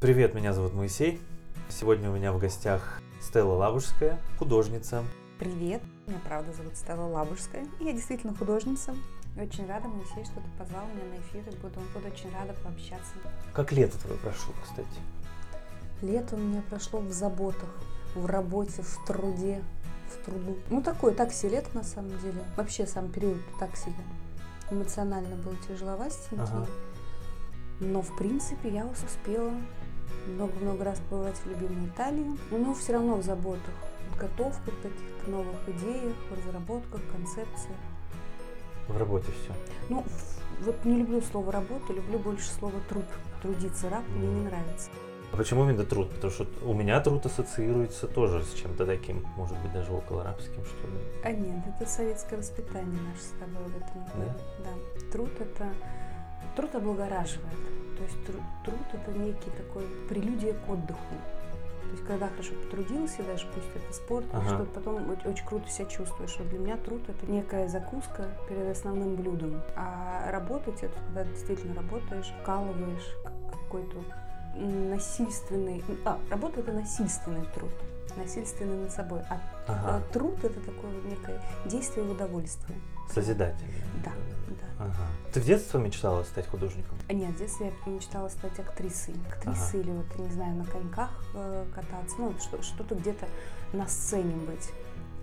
Привет, меня зовут Моисей. Сегодня у меня в гостях Стелла Лавушская, художница. Привет, меня правда зовут Стелла Лабужская, и я действительно художница. И очень рада, Моисей, что ты позвал меня на эфир, и буду, буду очень рада пообщаться. Как лето твое прошло, кстати? Лето у меня прошло в заботах, в работе, в труде, в труду. Ну, такое, так себе лето на самом деле. Вообще сам период так себе. Эмоционально было тяжеловастенький. Ага. Но, в принципе, я успела много-много раз побывать в любимой Италии. Но все равно в заботах, в готовках, каких-то новых идеях, в разработках, концепциях. В работе все. Ну, вот не люблю слово работа, люблю больше слово труд. Трудиться раб мне не нравится. А почему именно труд? Потому что у меня труд ассоциируется тоже с чем-то таким, может быть, даже около рабским, что ли. А нет, это советское воспитание наше с тобой в этом году. Да. Труд это труд облагораживает. То есть тру- труд это некий такой прелюдия к отдыху. То есть когда хорошо потрудился, даже пусть это спорт, Ага. что-то потом очень круто себя чувствуешь. Вот для меня труд это некая закуска перед основным блюдом. А работать это когда действительно работаешь, вкалываешь какой-то насильственный. А, работа это насильственный труд. Насильственный над собой. А Ага. а труд это такое некое действие в удовольствие. Созидательный. Да, да. Ага. Ты в детстве мечтала стать художником? Нет, в детстве я мечтала стать актрисой. Актрисой или вот, не знаю, на коньках э, кататься, ну, что- что-то где-то на сцене быть.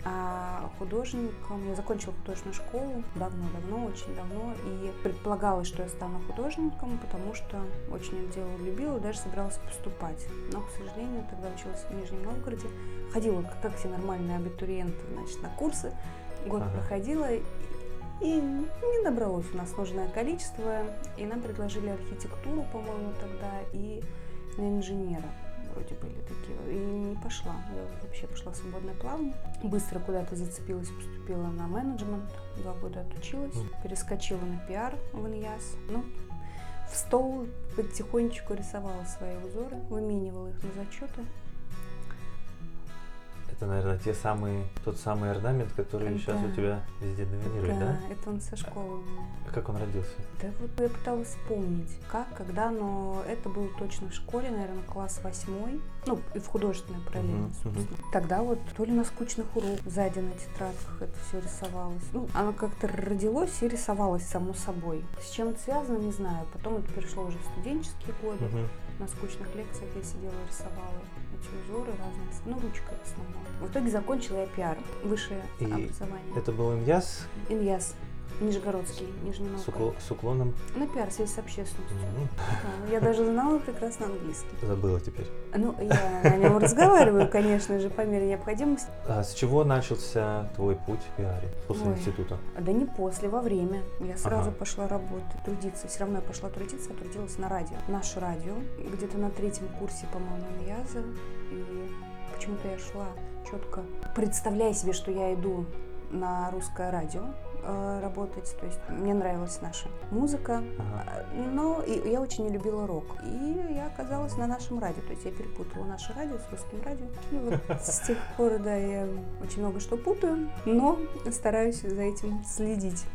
А художником, я закончила художественную школу давно-давно, очень давно, и предполагалось, что я стану художником, потому что очень это дело любила, даже собиралась поступать. Но, к сожалению, тогда училась в Нижнем Новгороде, ходила, как все нормальные абитуриенты, значит, на курсы, год Ага. проходила, и не набралось у нас нужное количество, и нам предложили архитектуру, по-моему, тогда, и на инженера вроде были такие. И не пошла. Я вообще пошла в свободное плавание. Быстро куда-то зацепилась, поступила на менеджмент. Два года отучилась. Перескочила на пиар в ИНЯС. Ну, в стол потихонечку рисовала свои узоры, выменивала их на зачеты. Это, наверное, те самые, тот самый орнамент, который Да. сейчас у тебя везде доминирует, да? это он со школы. у меня. А как он родился? Да вот я пыталась вспомнить, как, когда, но это было точно в школе, наверное, класс восьмой, ну, и в художественной параллельно, Мгм, собственно. Тогда вот то ли на скучных уроках сзади на тетрадках это все рисовалось. Ну, оно как-то родилось и рисовалось само собой. С чем это связано, не знаю. Потом это перешло уже в студенческие годы. Мгм. На скучных лекциях я сидела и рисовала узоры разные, ну, ручкой в основном. В итоге закончила я пиар, высшее И образование. Это был Иньяс Иньяс, Нижегородский, Нижний с, Новгород. укло- с уклоном. На пиар, связь с общественностью. Мгм. Да, Я даже знала прекрасно английский. Забыла теперь. Ну, я на нем разговариваю, конечно же, по мере необходимости. А с чего начался твой путь в пиаре после Ой. института? Да не после, во время. Я сразу Ага. пошла работать, трудиться. Все равно я пошла трудиться, я трудилась на радио. Наше радио, где-то на третьем курсе, по-моему, ЯЗа. И почему-то я шла четко, представляя себе, что я иду на русское радио работать. То есть мне нравилась наша музыка, Ага. Но и я очень не любила рок. И я оказалась на нашем радио. То есть я перепутала наше радио с русским радио. И вот с тех пор, да, я очень много что путаю, но стараюсь за этим следить.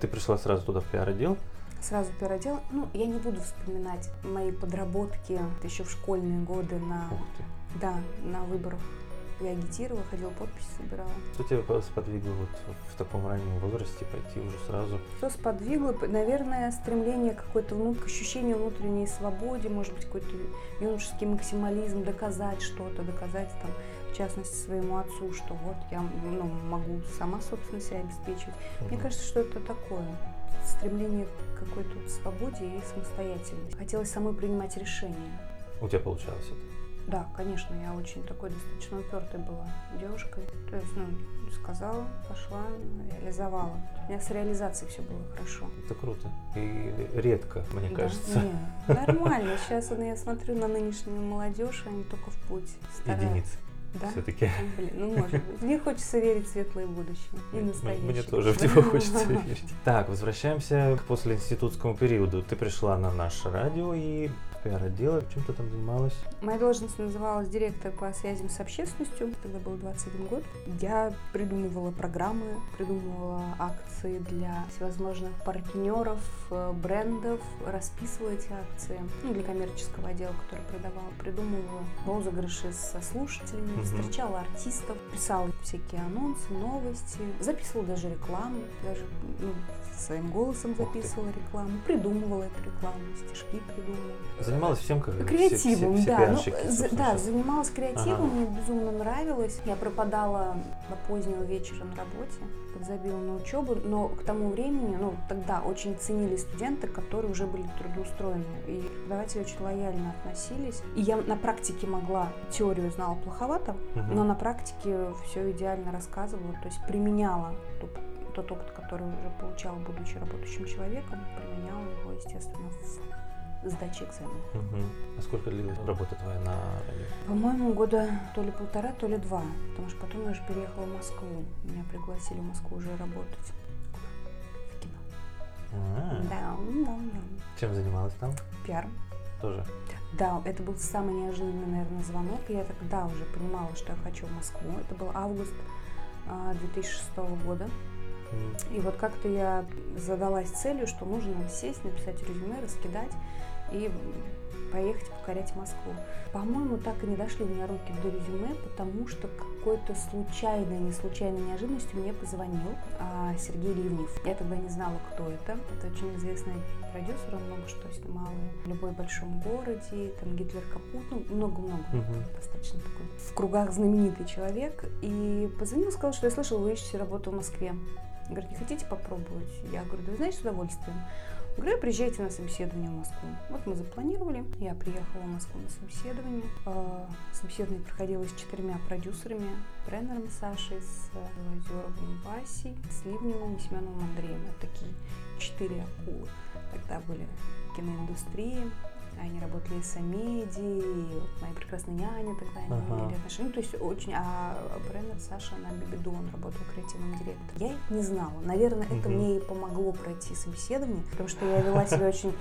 Ты пришла сразу туда в пиар-отдел? Сразу первое Ну, я не буду вспоминать мои подработки еще в школьные годы на, да, на выборах. Я агитировала, ходила, подписи собирала. Что тебя по- сподвигло вот в таком раннем возрасте пойти уже сразу? Что сподвигло? Наверное, стремление какое-то внут... к ощущению внутренней свободе, может быть, какой-то юношеский максимализм, доказать что-то, доказать там, в частности, своему отцу, что вот я ну, могу сама, собственно, себя обеспечивать. Мне Мгм. кажется, что это такое стремление к какой-то свободе и самостоятельности. Хотелось самой принимать решения. У тебя получалось это? Да, конечно, я очень такой достаточно упертой была девушкой. То есть, ну, сказала, пошла, реализовала. У меня с реализацией все было хорошо. Это круто. И редко, мне Да, кажется. не, нормально. Сейчас я смотрю на нынешнюю молодежь, они только в путь. стараются. Единицы Да? все-таки. Блин, ну может быть. Мне хочется верить в светлое будущее. И настоящее. Мне тоже в него хочется верить. Так, возвращаемся к послеинститутскому периоду. Ты пришла на наше радио и пиар-отдела. Чем ты там занималась? Моя должность называлась директор по связям с общественностью. Тогда был 21 год. Я придумывала программы, придумывала акции для всевозможных партнеров, э, брендов, расписывала эти акции. Ну, для коммерческого отдела, который продавал. Придумывала розыгрыши со слушателями, Мгм. встречала артистов, писала всякие анонсы, новости, записывала даже рекламу, даже ну, своим голосом записывала рекламу, придумывала эту рекламу, стишки придумывала. Занималась всем, как все- Креативом, все, все да. Ну, за- да, занималась креативом, Ага. мне безумно нравилось. Я пропадала до позднего вечера на работе, подзабила на учебу, но к тому времени, ну, тогда очень ценили студенты, которые уже были трудоустроены. И преподаватели очень лояльно относились. И я на практике могла, теорию знала плоховато, Мгм. но на практике все идеально рассказывала, то есть применяла тот, опыт, который уже получала, будучи работающим человеком, применяла его, естественно, в сдаче экзаменов. Мгм. А сколько длилась работа твоя на радио? По-моему, года то ли полтора, то ли два. Потому что потом я уже переехала в Москву. Меня пригласили в Москву уже работать. В кино. А, Да, да, да. Чем занималась там? Пиар. Тоже. Да, это был самый неожиданный, наверное, звонок. Я тогда уже понимала, что я хочу в Москву. Это был август а, 2006 года. И вот как-то я задалась целью, что нужно сесть, написать резюме, раскидать и поехать покорять Москву. По-моему, так и не дошли у меня руки до резюме, потому что какой-то случайной, не случайной неожиданностью мне позвонил а, Сергей Ливнев. Я тогда не знала, кто это. Это очень известный продюсер, он много что снимал. В любой большом городе, там Гитлер Капут, ну, много-много Мгм. достаточно такой в кругах знаменитый человек. И позвонил, сказал, что я слышал, вы ищете работу в Москве. Говорит, не хотите попробовать? Я говорю, да вы знаете, с удовольствием. Говорю, приезжайте на собеседование в Москву. Вот мы запланировали. Я приехала в Москву на собеседование. Э, Собеседование проходило с четырьмя продюсерами. Бреннером Сашей, с Озеровым Васей, с Ливневым и Семеновым Андреем. Это такие четыре акулы. Тогда были в киноиндустрии. Они работали с Амеди, и вот моя прекрасная няня тогда они Ага. имели отношения. Ну, то есть очень... А Бреннер Саша на Бибиду, он работал креативным директором. Я их не знала. Наверное, это Мгм. мне и помогло пройти собеседование, потому что я вела себя очень,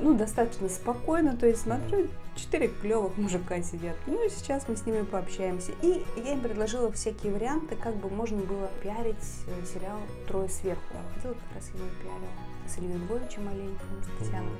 ну, достаточно спокойно. То есть смотрю, четыре клевых мужика сидят. Ну, и сейчас мы с ними пообщаемся. И я им предложила всякие варианты, как бы можно было пиарить э, сериал «Трое сверху». Я выходила, как раз его пиарила с Ильей Львовичем Оленьковым, с Татьяной.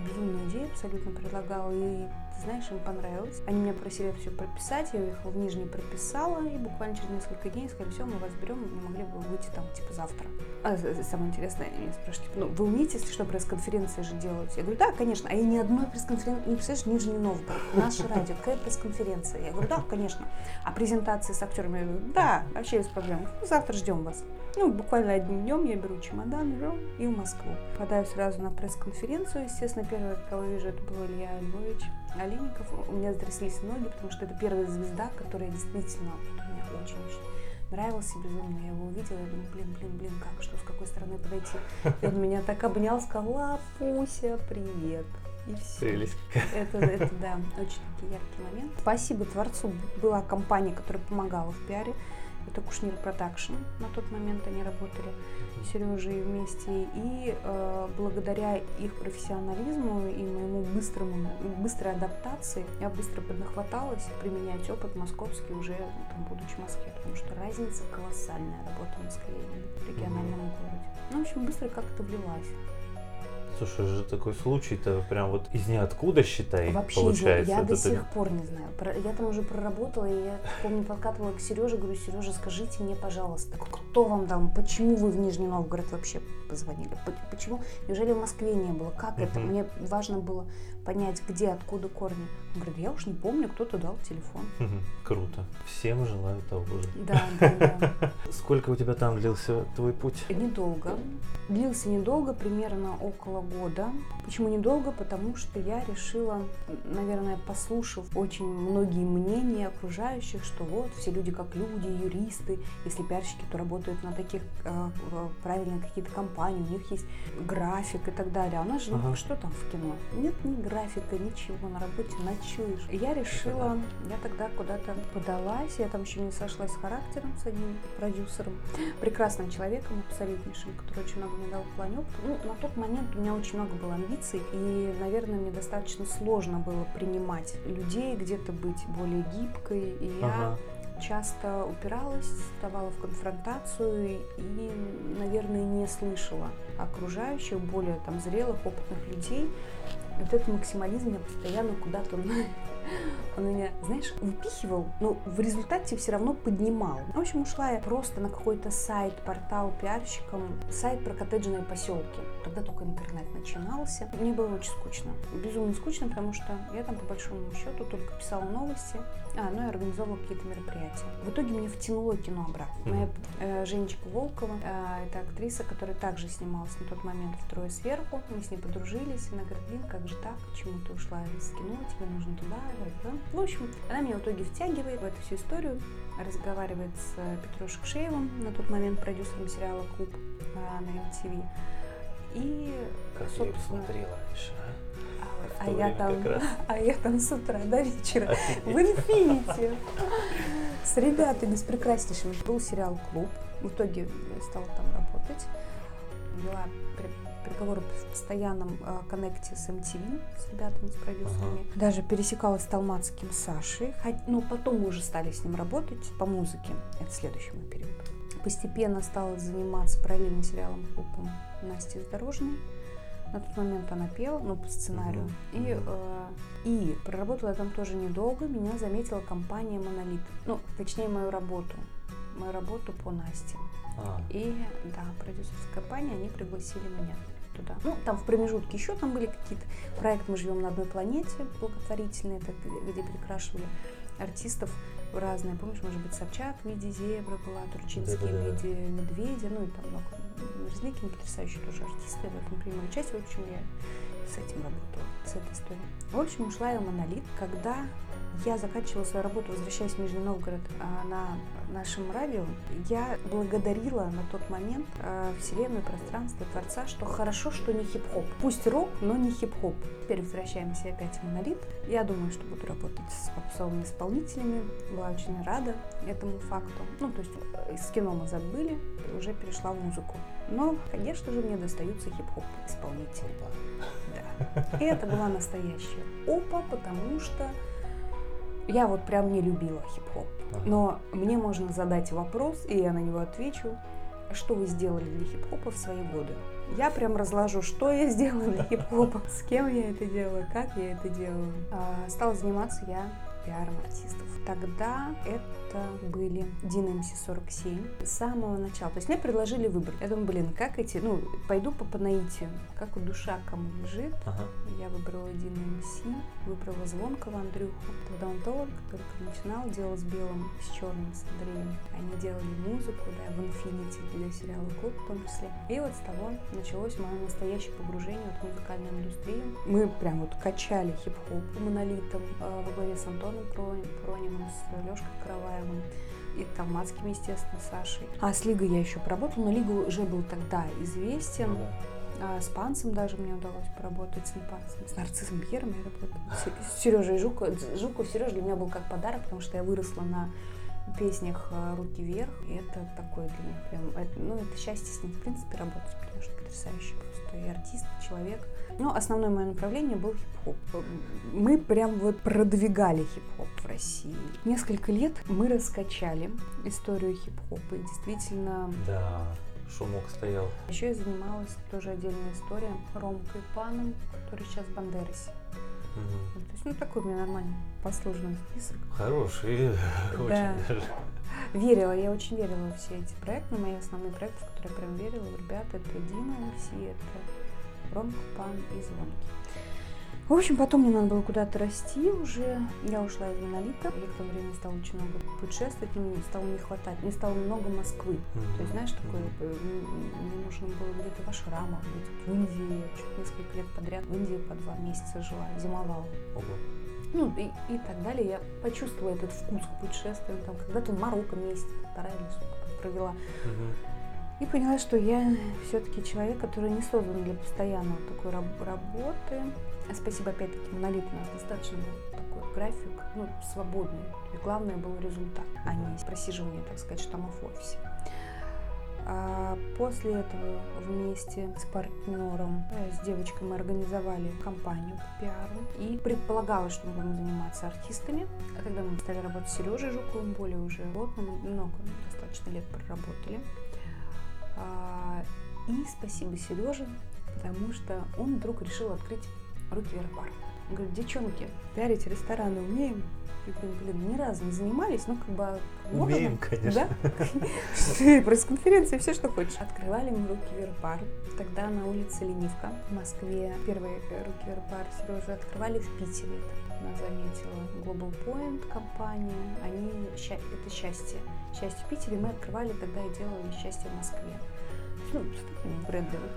Безумную идею абсолютно предлагала. И, ты знаешь, им понравилось. Они меня просили все прописать. Я уехала в Нижний, прописала. И буквально через несколько дней сказали, все, мы вас берем, не могли бы вы выйти там, типа, завтра. А, самое интересное, они меня спрашивают, типа, ну, вы умеете, если что, пресс-конференции же делать? Я говорю, да, конечно. А я ни одной пресс-конференции, не представляешь, Нижний Новгород, наше радио, какая пресс-конференция? Я говорю, да, конечно. А презентации с актерами? Я говорю, да, вообще без проблем. Ну, завтра ждем вас. Ну, буквально одним днем я беру чемодан, беру и в Москву. Попадаю сразу на пресс-конференцию. Естественно, первое, кого вижу, это был Илья Львович Олейников. У меня затряслись ноги, потому что это первая звезда, которая действительно вот, меня очень-очень нравился безумно. Я его увидела, я думаю, блин, блин, блин, как, что, с какой стороны подойти? И он меня так обнял, сказал, Лапуся, привет. И все. Прелесть. Это, это, да, очень такие яркий момент. Спасибо Творцу. Была компания, которая помогала в пиаре. Это Кушнир Production. На тот момент они работали с Сережей вместе. И э, благодаря их профессионализму и моему быстрому, быстрой адаптации я быстро поднахваталась применять опыт московский уже там, будучи в Москве. Потому что разница колоссальная работа в Москве и в региональном городе. Ну, в общем, быстро как-то влилась. Слушай, же такой случай-то прям вот из ниоткуда, считай, Вообще, получается. я, Вот до это- сих пор не знаю. Про- Я там уже проработала, и я помню, подкатывала к Сереже, говорю, Сережа, скажите мне, пожалуйста, кто вам дал, почему вы в Нижний Новгород вообще позвонили? По- Почему? Неужели в Москве не было? Как это? Мне важно было понять, где, откуда корни. Он говорит, я уж не помню, кто-то дал телефон. Круто. Всем желаю того же. Да, да, да. Сколько у тебя там длился твой путь? Недолго. Длился недолго, примерно около года. Почему недолго? Потому что я решила, наверное, послушав очень многие мнения окружающих, что вот все люди как люди, юристы, если пиарщики, то работают на таких э, правильные какие-то компании, у них есть график и так далее. А у нас же, ну, Ага. что там в кино? Нет ни графика, ничего, на работе ночуешь. И я решила, я тогда куда-то подалась, я там еще не сошлась с характером с одним продюсером, прекрасным человеком, абсолютнейшим, который очень много мне дал в плане опыта. Ну, на тот момент у меня очень много было амбиций, и, наверное, мне достаточно сложно было принимать людей, где-то быть более гибкой, и я Ага. Часто упиралась, вставала в конфронтацию и, наверное, не слышала окружающих, более там зрелых, опытных людей. Вот этот максимализм меня постоянно куда-то он меня, знаешь, выпихивал, но в результате все равно поднимал. В общем, ушла я просто на какой-то сайт, портал пиарщиком, сайт про коттеджные поселки. Тогда только интернет начинался. Мне было очень скучно. Безумно скучно, потому что я там по большому счету только писала новости, а, ну и организовывала какие-то мероприятия. В итоге меня втянуло кино обратно. Моя э, Женечка Волкова, э, это актриса, которая также снималась на тот момент в «Трое сверху». Мы с ней подружились. Она говорит, блин, как же так? Почему ты ушла из кино? Тебе нужно туда, да, да». В общем, она меня в итоге втягивает в эту всю историю, разговаривает с э, Петрушей Шеевым, на тот момент продюсером сериала «Клуб» э, на MTV. И, Как я собственно, смотрел раньше, а? а, В а я там, а я там с утра до вечера в Офигеть. инфинити с ребятами, с прекраснейшими. Был сериал «Клуб». В итоге я стала там работать. При- переговоры в постоянном э, коннекте с MTV, с ребятами, с продюсерами. Даже пересекалась с Талмацким Сашей. Но потом мы уже стали с ним работать по музыке. Это следующий мой период. Постепенно стала заниматься параллельно сериалом «Клубом» Насти Здорожной. На тот момент она пела, ну, по сценарию. Мгм. И, э, и проработала я там тоже недолго. Меня заметила компания «Монолит». Ну, точнее, мою работу. Мою работу по Насте. А, И, да, продюсерская компания, они пригласили меня туда. Ну, там в промежутке еще там были какие-то проекты «Мы живем на одной планете» благотворительные, это где перекрашивали артистов разные. Помнишь, может быть, Собчак в виде зебры была, Турчинский Да-да-да. в виде медведя, ну и там много. Мерзликин, потрясающие тоже артисты в этом принимали участие. В общем, я с этим работала, с этой историей. В общем, ушла я в «Монолит», когда я заканчивала свою работу, возвращаясь в Нижний Новгород а, на нашем радио, я благодарила на тот момент а, Вселенную, пространство, Творца, что хорошо, что не хип-хоп. Пусть рок, но не хип-хоп. Теперь возвращаемся опять в «Монолит». Я думаю, что буду работать с попсовыми исполнителями. Была очень рада этому факту. Ну, то есть э, с кино мы забыли, уже перешла в музыку. Но, конечно же, мне достаются хип-хоп исполнители. Да. И это была настоящая опа, потому что я вот прям не любила хип-хоп. Но мне можно задать вопрос, и я на него отвечу, что вы сделали для хип-хопа в свои годы. Я прям разложу, что я сделала для хип-хопа, с кем я это делала, как я это делала. А, Стала заниматься я пиаром артистов. Тогда это были Дина МС-47 с самого начала. То есть мне предложили выбрать. Я думаю, блин, как эти, ну, пойду по, по наитию, как вот душа кому лежит. Ага. Я выбрала Дина МС, выбрала Звонкого Андрюху. Тогда он как начинал, делал с белым, с черным, с Андреем. Они делали музыку, да, в Infinity для сериала Клуб в том числе. И вот с того началось мое настоящее погружение вот в музыкальную индустрию. Мы прям вот качали хип-хоп монолитом э, во главе с Антоном Про- Прониным, с Лешкой Караваевым и Талмацким, естественно, Сашей. А с Лигой я еще поработала, но Лига уже был тогда известен. Ну. А с Панцем даже мне удалось поработать, с Панцем, с Нарциссом Бьером я работала, с Сережей Жуков. Жуков Сережа для меня был как подарок, потому что я выросла на песнях э, «Руки вверх», и это такое для меня прям, это- ну, это счастье с ним, в принципе, работать, потому что потрясающий просто и артист, и человек. Но основное мое направление был хип-хоп. Мы прям вот продвигали хип-хоп в России. Несколько лет мы раскачали историю хип-хопа, и действительно Да, шумок стоял. еще я занималась, тоже отдельная история, Ромкой Паном, который сейчас в Бандерасе. Мгм. То есть, ну, такой у меня нормальный послужный список. Хороший, очень Да. даже. Верила, я очень верила в все эти проекты, мои основные проекты, в которые я прям верила, ребята, это Дина МС, это Ромка Пан и Звонки. В общем, потом мне надо было куда-то расти уже. Я ушла из монолита. Я к тому времени стала очень много путешествовать, мне стало не хватать. Мне стало много Москвы. То есть, знаешь, такое, э, мне нужно было где-то в Ашрамах быть, в Индии. Чуть несколько лет подряд в Индии по два месяца жила, зимовала. Ого. Ну и, и так далее. Я почувствовала этот вкус к путешествиям. Там когда-то в Марокко месяц, полтора или сколько. провела. Мгм. И поняла, что я все-таки человек, который не создан для постоянного такой раб- работы. А Спасибо, опять-таки, монолит у нас достаточно был такой график, ну, свободный. И главное был результат, а не просиживание, так сказать, штаммов в офисе. А после этого вместе с партнером, э, с девочкой мы организовали компанию по пиару. И предполагалось, что мы будем заниматься артистами. А когда мы стали работать с Сережей Жуковым, более уже плотно, много, достаточно лет проработали. А, И спасибо Сереже, потому что он вдруг решил открыть руки вверх бар. Он говорит, девчонки, пиарить рестораны умеем? И говорим, блин, ни разу не занимались, ну как бы... а можно?» Умеем, конечно. Да? Пресс-конференция, все, что хочешь. Открывали мы руки вверх бар. Тогда на улице Ленивка в Москве первые руки вверх бар Сережа открывали в Питере. Она заметила Global Point компания. Они, это счастье. Счастье в Питере мы открывали тогда и делали счастье в Москве. Ну, брендами.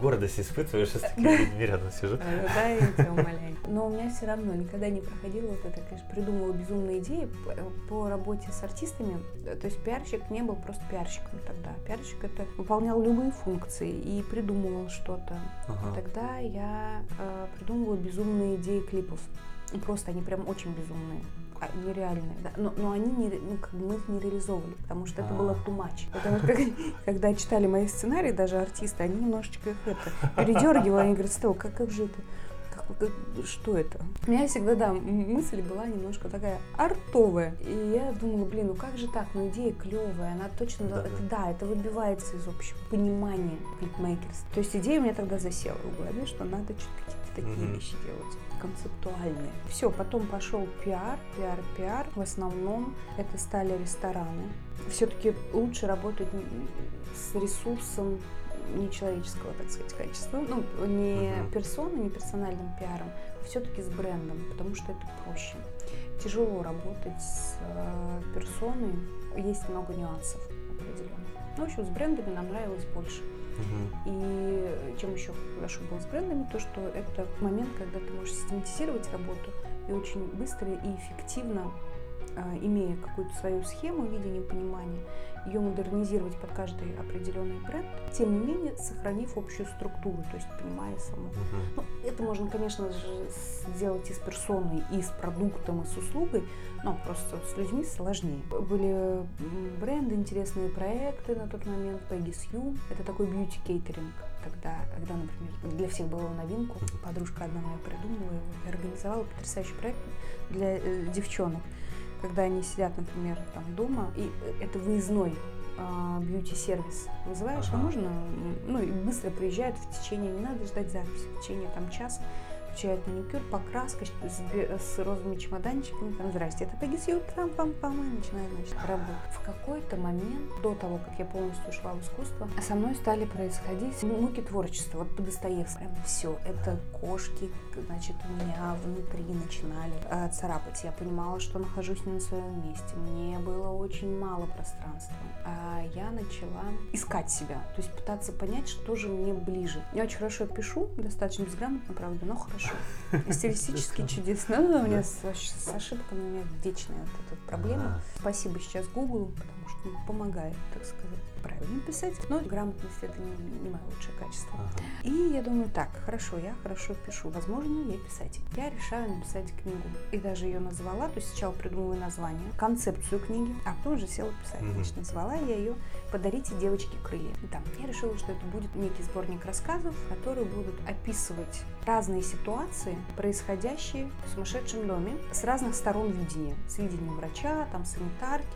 Гордость испытываешь, я с такими людьми рядом сижу. Э, тебя умоляю. Но у меня все равно никогда не проходило вот это, конечно, придумывала безумные идеи по, по работе с артистами. То есть пиарщик не был просто пиарщиком тогда. Пиарщик это выполнял любые функции и придумывал что-то. Ага. Тогда я э, придумывала безумные идеи клипов. Просто они прям очень безумные. А, Нереальные, да. Но, но они не, ну, как бы мы их не реализовывали, потому что это было А. too much. Потому что когда читали мои сценарии, даже артисты, они немножечко их это передергивали, они говорят, Стелла, как, как же это? Что это? У меня всегда, да, мысль была немножко такая артовая. И я думала, блин, ну как же так? Ну идея клевая, она точно, Да, это, да. да, это выбивается из общего понимания клипмейкерс. То есть идея у меня тогда засела в голове, что надо что-то какие-то такие Мгм. вещи делать концептуальные. Все, потом пошел пиар, пиар, пиар. В основном это стали рестораны. Все-таки лучше работать с ресурсом нечеловеческого, так сказать, качества. Ну, не Мгм. персоной, не персональным пиаром, все-таки с брендом, потому что это проще. Тяжело работать с э, персоной, есть много нюансов определенных. Ну, в общем, с брендами нам нравилось больше. И чем еще хорошо было с брендами, то что это момент, когда ты можешь систематизировать работу и очень быстро и эффективно, а, имея какую-то свою схему, видение, понимание, ее модернизировать под каждый определенный бренд, тем не менее сохранив общую структуру, то есть понимая саму Мгм. ну, это можно, конечно же, сделать и с персоной, и с продуктом, и с услугой, но просто с людьми сложнее. Были бренды, интересные проекты на тот момент, Peggy Sue. Это такой бьюти-кейтеринг, когда, когда, например, для всех было новинку. Подружка одна моя придумала его и организовала потрясающий проект для э, девчонок. Когда они сидят, например, там дома, и это выездной а, бьюти-сервис вызываешь, а Ага. можно, м, ну и быстро приезжают в течение, не надо ждать записи, в течение там часа включают маникюр, покраска с, с розовыми чемоданчиками, там, здрасте, это Пегисью, там пам пам и начинают, значит, работать. В какой-то момент, до того, как я полностью ушла в искусство, со мной стали происходить муки творчества, вот по Достоевскому. Прям все, это кошки, значит, у меня внутри начинали э, царапать. Я понимала, что нахожусь не на своем месте. Мне было очень мало пространства. А я начала искать себя, то есть пытаться понять, что же мне ближе. Я очень хорошо пишу, достаточно безграмотно, правда, но хорошо. И Стилистически чудесно. Ну, у меня с, с ошибками у меня вечная вот эта проблема. Спасибо сейчас Google, потому что помогает, так сказать, правильно писать. Но грамотность это не, не мое лучшее качество. Ага. И я думаю, так, хорошо, я хорошо пишу, возможно, я писатель. Я решаю написать книгу. И даже ее назвала, то есть сначала придумываю название, концепцию книги, а потом уже села писать. Значит, назвала я ее «Подарите девочке крылья». И там я решила, что это будет некий сборник рассказов, которые будут описывать разные ситуации, происходящие в сумасшедшем доме с разных сторон видения. С видением врача, там, санитарки,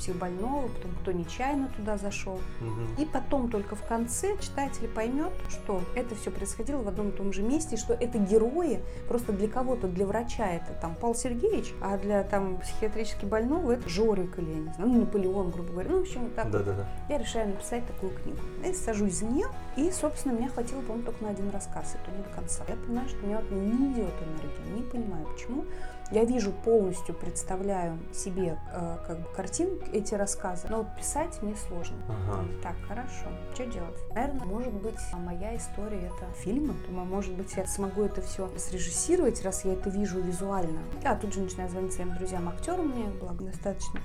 психбольного, потом кто нечаянно туда зашел. Мгм. И потом только в конце читатель поймет, что это все происходило в одном и том же месте, и что это герои, просто для кого-то, для врача это там Павел Сергеевич, а для там психиатрически больного это Жорик или, я не знаю, ну, Наполеон, грубо говоря. Ну, в общем, вот так вот. Да-да-да. Я решаю написать такую книгу. Я сажусь за нее, и, собственно, меня хватило, по-моему, только на один рассказ, и то не до конца. Я понимаю, что у меня вот не идет энергия, не понимаю, почему. Я вижу полностью, представляю себе э, как бы картинку, эти рассказы, но писать мне сложно. Ага. Так, хорошо. Что делать? Наверное, может быть, а моя история это фильмы. Думаю, может быть, я смогу это все срежиссировать, раз я это вижу визуально. Я тут же начинаю звонить своим друзьям актерам, мне благо достаточно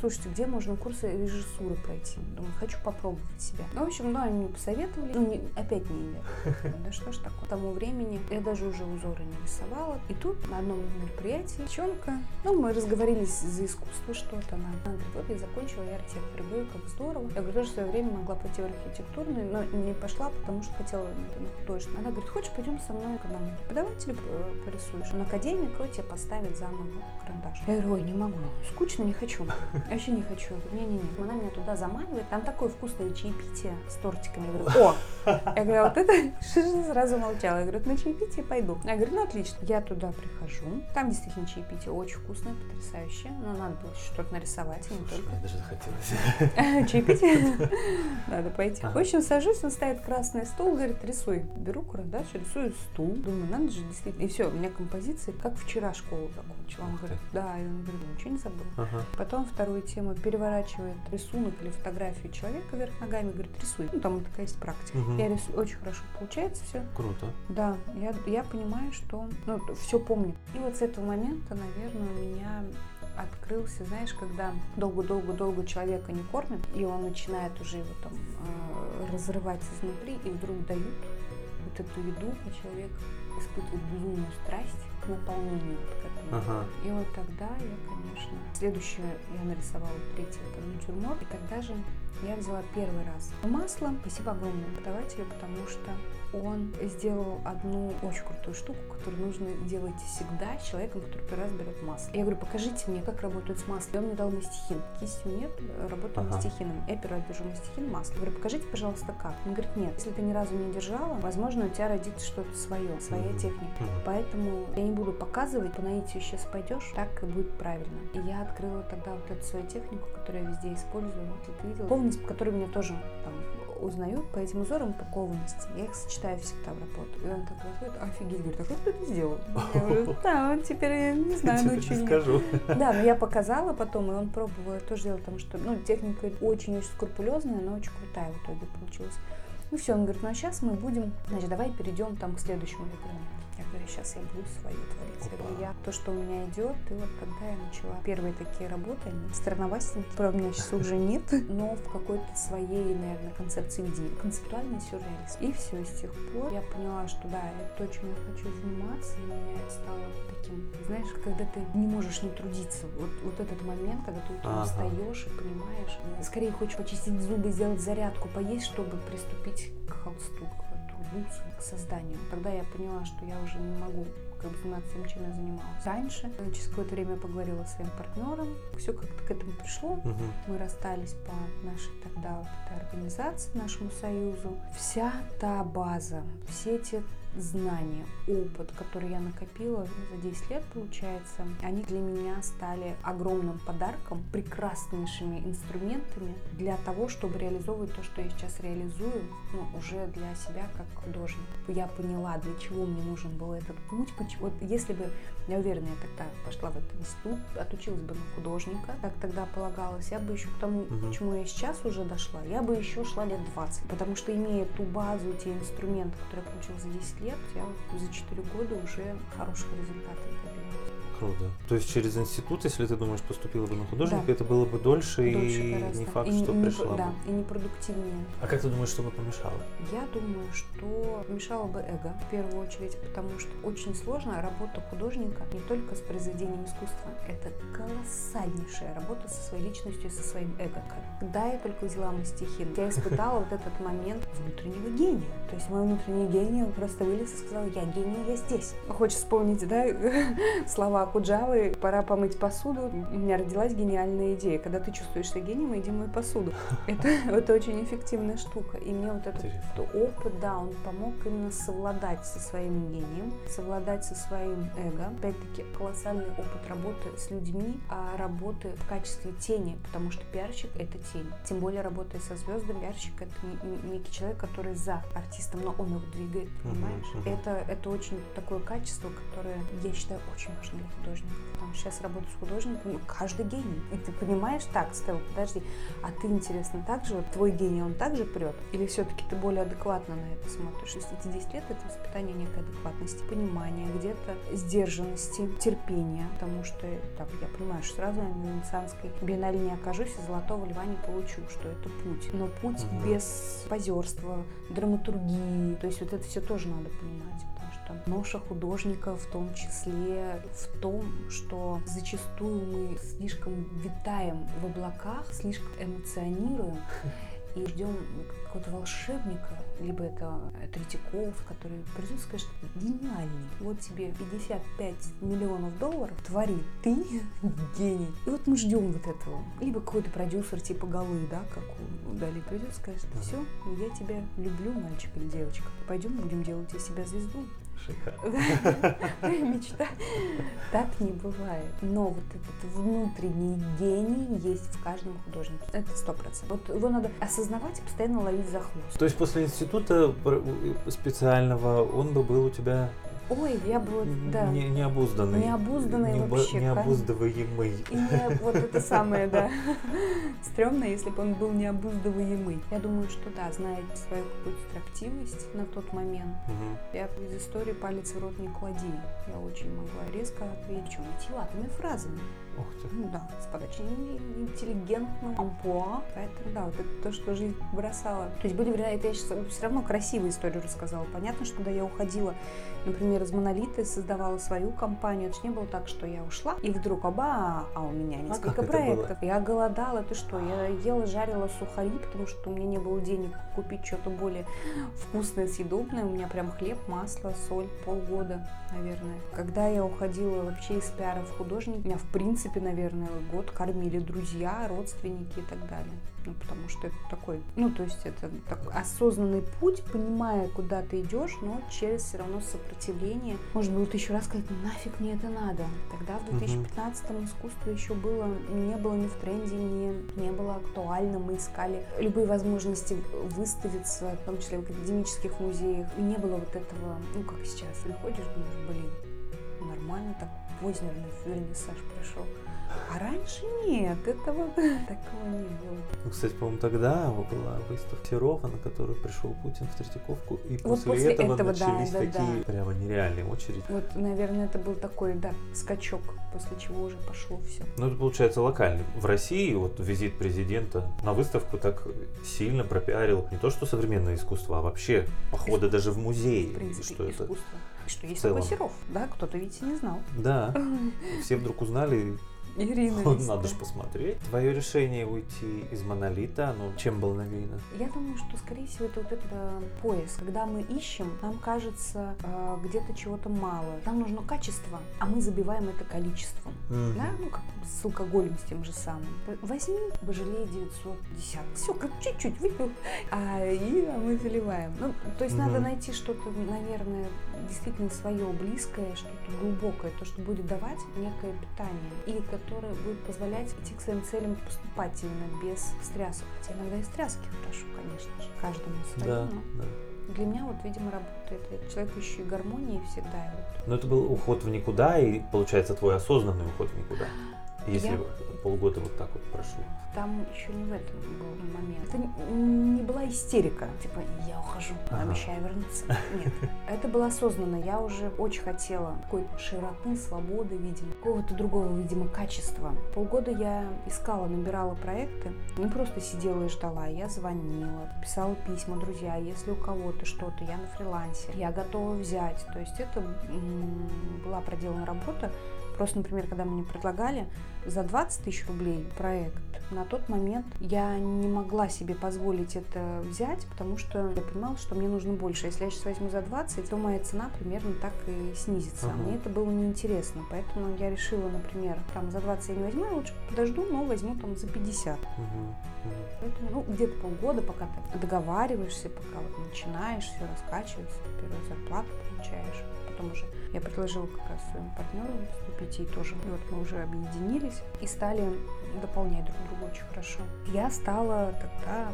Слушайте, где можно курсы режиссуры пройти? Думаю, хочу попробовать себя. Ну, в общем, ну, они мне посоветовали. Ну, не, опять не идет. Да что ж такое. К тому времени я даже уже узоры не рисовала. И тут на одном мероприятии девчонка, ну, мы разговорились за искусство что-то. Она, она говорит, вот я закончила, я архитектор. И как здорово. Я говорю, тоже в свое время могла пойти в архитектурный, но не пошла, потому что хотела на художественный. Она говорит, хочешь, пойдем со мной к одному преподавателю порисуешь? Он академик, тебе поставит заново карандаш. Я говорю, ой, не могу. Скучно, не хочу. Я вообще не хочу. Не-не-не. Она меня туда заманивает. Там такое вкусное чаепитие с тортиками. Я говорю, о! Я говорю, а вот это сразу молчала. Я говорю, на чаепитие пойду. Я говорю, ну отлично. Я туда прихожу. Там действительно чаепитие очень вкусное, потрясающее. Но надо было что-то нарисовать, а не только. Мне даже захотелось. Чаепитие? Надо пойти. В общем, сажусь, он ставит красный стол, говорит, рисуй. Беру карандаш, рисую стул. Думаю, надо же действительно. И все, у меня композиции, как вчера школу закончила. Он говорит, да, и он говорит, ну ничего не забыл. Потом вторую тему переворачивает рисунок или фотографию человека вверх ногами, говорит, рисуй. Ну, там такая есть практика. Мгм. Я рисую, очень хорошо получается все. Круто. Да, я, я понимаю, что ну, все помню. И вот с этого момента, наверное, у меня открылся, знаешь, когда долго-долго-долго человека не кормят, и он начинает уже его там э, разрывать изнутри, и вдруг дают вот эту еду, и человек испытывает безумную страсть к наполнению вот к этому. Ага. И вот тогда я, конечно, следующее я нарисовала третий это натюрморт, и тогда же я взяла первый раз масло. Спасибо огромное преподавателю, потому что он сделал одну очень крутую штуку, которую нужно делать всегда с человеком, который первый раз берет масло. Я говорю, покажите мне, как работают с маслом. И он мне дал мастихин. Кистью нет, работаю Ага. мастихином. Я первый раз держу мастихин, масло. Я говорю, покажите, пожалуйста, как. Он говорит, нет, если ты ни разу не держала, возможно, у тебя родится что-то свое, своя техника. Поэтому я не буду показывать, по наитию сейчас пойдешь, так и будет правильно. И я открыла тогда вот эту свою технику, которую я везде использую. Вот ты видела. Кованность, по которой меня тоже там узнают по этим узорам по кованности. Я их сочетаю всегда в работу. И он такой смотрит, офигеть, говорит, а как ты это сделал? Я говорю, да, вот теперь я не знаю, научу не меня». скажу. Да, но я показала потом, и он пробовал тоже делать, потому что, ну, техника очень-очень скрупулезная, но очень крутая в итоге получилась. Ну все, он говорит, ну а сейчас мы будем, значит, давай перейдем там к следующему элементу. Я говорю, сейчас я буду свою творить. Я говорю, я то, что у меня идет, и вот тогда я начала первые такие работы, они странновастенькие, правда, у меня сейчас уже нет, но в какой-то своей, наверное, концепции видения. Концептуальный сюрреализм. И все, с тех пор я поняла, что да, это то, чем я хочу заниматься, и меня это стало таким, знаешь, когда ты не можешь не трудиться. Вот, вот этот момент, когда ты утром Ага. встаешь и понимаешь, скорее хочешь почистить зубы, сделать зарядку, поесть, чтобы приступить к холсту, к труду, к созданию. Тогда я поняла, что я уже не могу как бы заниматься тем, чем я занималась. Раньше, через какое-то время я поговорила с своим партнером, все как-то к этому пришло. Мгм. Мы расстались по нашей тогда вот этой организации, нашему союзу. Вся та база, все те знания, опыт, который я накопила за 10 лет, получается, они для меня стали огромным подарком, прекраснейшими инструментами для того, чтобы реализовывать то, что я сейчас реализую, ну, уже для себя как художник. Я поняла, для чего мне нужен был этот путь. поч- Вот если бы, я уверена, я тогда пошла в этот институт, отучилась бы на художника, как тогда полагалось, я бы еще к тому, Мгм. к чему я сейчас уже дошла, я бы еще шла лет 20. Потому что имея ту базу, те инструменты, которые я получила за 10 лет, я за 4 года уже хороших результатов добилась. Круто. То есть через институт, если ты думаешь, поступила бы на художника, Да. это было бы дольше, Дольше и гораздо. не факт, И что не- пришла Да, бы. и непродуктивнее. А как ты думаешь, что бы помешало? Я думаю, что мешало бы эго, в первую очередь, потому что очень сложно работа художника не только с произведением искусства. Это колоссальнейшая работа со своей личностью и со своим эго. Когда я только взяла мастихин, я испытала вот этот момент внутреннего гения. То есть мой внутренний гений просто вылез и сказал, я гений, я здесь. Хочешь вспомнить, да, слова Куджавы, пора помыть посуду. У меня родилась гениальная идея. Когда ты чувствуешь себя гением, иди мой посуду. Это, это очень эффективная штука. И мне вот этот Интересно. опыт, да, он помог именно совладать со своим гением, совладать со своим эго. Опять-таки, колоссальный опыт работы с людьми, а работы в качестве тени, потому что пиарщик — это тень. Тем более, работая со звездами, пиарщик — это не- не- некий человек, который за артистом, но он его двигает, понимаешь? мгм. Это, это очень такое качество, которое, я считаю, очень важно для художников. Там сейчас работаю с художником, каждый гений. И ты понимаешь, так, Стелла, подожди, а ты, интересно, так же, вот твой гений, он также прет? Или все-таки ты более адекватно на это смотришь? То есть эти 10 лет — это воспитание некой адекватности, понимания, где-то сдержанности, терпения, потому что, так, я понимаю, что сразу на Венецианской биеннале не окажусь и золотого льва не получу, что это путь. Но путь Мгм. без позерства, драматургии, то есть вот это все тоже надо понимать, что ноша художника в том числе в том, что зачастую мы слишком витаем в облаках, слишком эмоционируем и ждем какого-то волшебника, либо это Третьяков, который придет и скажет, гениальный, вот тебе 55 миллионов долларов, твори, ты гений. И вот мы ждем вот этого. Либо какой-то продюсер типа Голы, да, как у Дали придет и скажет, все, я тебя люблю, мальчик или девочка, пойдем будем делать из себя звезду. Шикарно. Мечта. Так не бывает. Но вот этот внутренний гений есть в каждом художнике. Это сто процентов. Вот его надо осознавать и постоянно ловить за хвост. То есть после института специального он бы был у тебя Ой, я бы вот, да. не, необузданный. Необузданный не, вообще, Необуздываемый. И не, вот это самое, да. Стрёмно, если бы он был необуздываемый. Я думаю, что да, зная свою какую-то строптивость на тот момент, Мгм. я из истории палец в рот не клади. Я очень могла резко ответить, причем витиеватыми фразами. Ух ты. Ну да, с подачей интеллигентным амплуа. Поэтому да, вот это то, что жизнь бросала. То есть были времена, это я сейчас все равно красивую историю рассказала. Понятно, что когда я уходила, например, из Монолита и создавала свою компанию, это же не было так, что я ушла, и вдруг оба, а у меня несколько как это проектов. Я голодала, ты что, я ела, жарила сухари, потому что у меня не было денег купить что-то более вкусное, съедобное. У меня прям хлеб, масло, соль, полгода, наверное. Когда я уходила вообще из пиара в художник, меня в принципе, наверное, год кормили друзья, родственники и так далее. Ну, потому что это такой, ну, то есть это такой осознанный путь, понимая, куда ты идешь, но через все равно сопротивление. Можно было еще раз сказать, «Ну, нафиг мне это надо. Тогда в Мгм. 2015 искусство еще было, не было ни в тренде, не, не было актуально. Мы искали любые возможности выставиться, в том числе в академических музеях. И не было вот этого, ну, как сейчас, приходишь, думаешь, блин, нормально так поздний вернисаж пришел. А раньше нет, этого такого не было. Ну, кстати, по-моему, тогда была выставка Серова, на которую пришел Путин в Третьяковку, и Вот после, после этого, этого, да, начались да, такие да. прямо нереальные очереди. Вот, наверное, это был такой, да, скачок, после чего уже пошло все. Ну, это получается локальный. В России вот визит президента на выставку так сильно пропиарил не то, что современное искусство, а вообще походы даже в музеи. В принципе, что это? искусство. И что есть целом. такой Серов, да, кто-то ведь и не знал. Да, все вдруг узнали, Ирина. Ну, надо же посмотреть. Твое решение уйти из монолита, оно чем было навеяно? Я думаю, что, скорее всего, это вот этот э, поиск. Когда мы ищем, нам кажется, э, где-то чего-то мало. Нам нужно качество, а мы забиваем это количеством. Да, ну как с алкоголем с тем же самым. Возьми Божалей 910. Все, как чуть-чуть выпил, а, и а мы заливаем. Ну, то есть надо Мгм. найти что-то, наверное, действительно свое, близкое, что-то глубокое, то, что будет давать некое питание и которое будет позволять идти к своим целям поступательно, без стрясок. Хотя иногда и стряски хорошо, конечно же, каждому свое, Да, но да. для меня вот, видимо, работает. Я человек ищущий гармонии всегда. Вот Но это был уход в никуда, и получается твой осознанный уход в никуда. Если Я- полгода вот так вот прошло. Там еще не в этом был момент. Это не- была истерика, типа я ухожу, Ага. обещаю вернуться. Нет. Это было осознанно. Я уже очень хотела какой-то широты, свободы, видимо, какого-то другого, видимо, качества. Полгода я искала, набирала проекты, не просто сидела и ждала. Я звонила, писала письма, друзья, если у кого-то что-то, я на фрилансе, я готова взять. То есть это была проделана работа. Просто, например, когда мне предлагали за 20 тысяч рублей проект, на тот момент я не могла себе позволить это взять, потому что я понимала, что мне нужно больше. Если я сейчас возьму за 20, то моя цена примерно так и снизится. Ага. Мне это было неинтересно. Поэтому я решила, например, там за 20 я не возьму, я лучше подожду, но возьму там за 50. Мгм, мгм. Поэтому, ну, где-то полгода, пока ты договариваешься, пока вот начинаешь, все раскачивается, первую зарплату получаешь. Потом уже я предложила как раз своему партнеру вступить детей тоже. И вот мы уже объединились и стали дополнять друг друга очень хорошо. Я стала тогда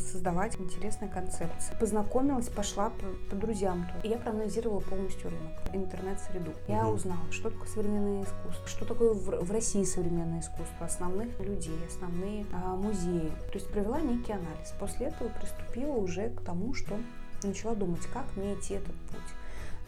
создавать интересные концепции. Познакомилась, пошла по, по друзьям тут. И я проанализировала полностью рынок, интернет-среду. Я угу. узнала, что такое современное искусство, что такое в, в России современное искусство, основных людей, основные а, музеи. То есть провела некий анализ. После этого приступила уже к тому, что начала думать, как мне идти этот путь.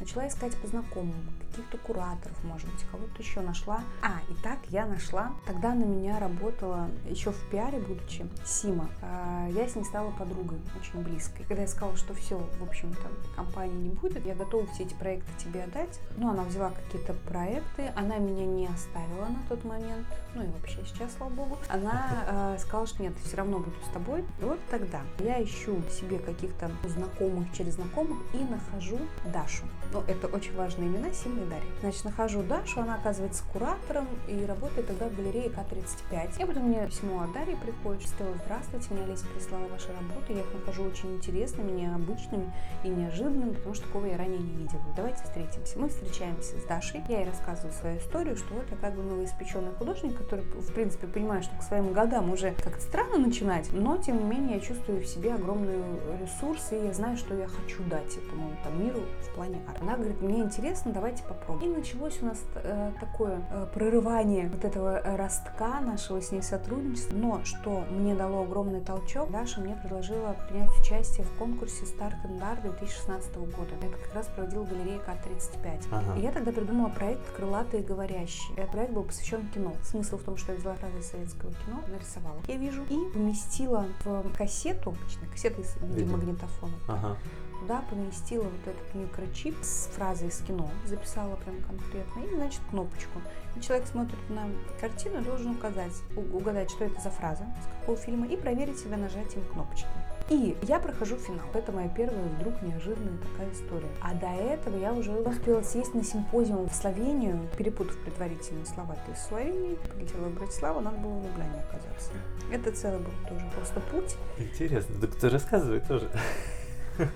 Начала искать по знакомым, каких-то кураторов, может быть, кого-то еще нашла. А, и так я нашла. Тогда на меня работала, еще в пиаре будучи, Сима. А, я с ней стала подругой, очень близкой. Когда я сказала, что все, в общем-то, компании не будет, я готова все эти проекты тебе отдать. Ну, она взяла какие-то проекты, она меня не оставила на тот момент, ну и вообще сейчас, слава богу. Она э, сказала, что нет, все равно буду с тобой. И вот тогда я ищу себе каких-то знакомых через знакомых и нахожу Дашу. Ну, это очень важные имена, Сима и Дарья. Значит, нахожу Дашу, она оказывается куратором и работает тогда в галерее К-35. И потом мне письмо от Дарьи приходит, что здравствуйте, мне Олеся прислала ваши работы, я их нахожу очень интересными, необычными и неожиданными, потому что такого я ранее не видела. Давайте встретимся. Мы встречаемся с Дашей, я ей рассказываю свою историю, что вот я как бы новоиспеченный художник, который, в принципе, понимает, что к своим годам уже как-то странно начинать, но, тем не менее, я чувствую в себе огромный ресурс, и я знаю, что я хочу дать этому там, миру в плане арта. Она говорит, мне интересно, давайте попробуем. И началось у нас э, такое э, прорывание вот этого ростка нашего с ней сотрудничества. Но что мне дало огромный толчок, Даша мне предложила принять участие в конкурсе and Art 2016 года. Это как раз проводил галерея К-35. Ага. И я тогда придумала проект «Крылатые говорящие». Этот проект был посвящен кино. Смысл в том, что я взяла фразы советского кино, нарисовала, я вижу, и поместила в кассету, кассеты из видеомагнитофона. Ага туда поместила вот этот микрочип с фразой из кино, записала прям конкретно, и, значит, кнопочку. И человек смотрит на картину должен указать, угадать, что это за фраза, с какого фильма, и проверить себя нажатием кнопочки. И я прохожу финал. Это моя первая вдруг неожиданная такая история. А до этого я уже успела съесть на симпозиум в Словению, перепутав предварительные слова. Ты из Словении, прилетела в Братиславу, надо было в Любляне оказаться. Это целый был тоже просто путь. Интересно, так ты рассказывай тоже.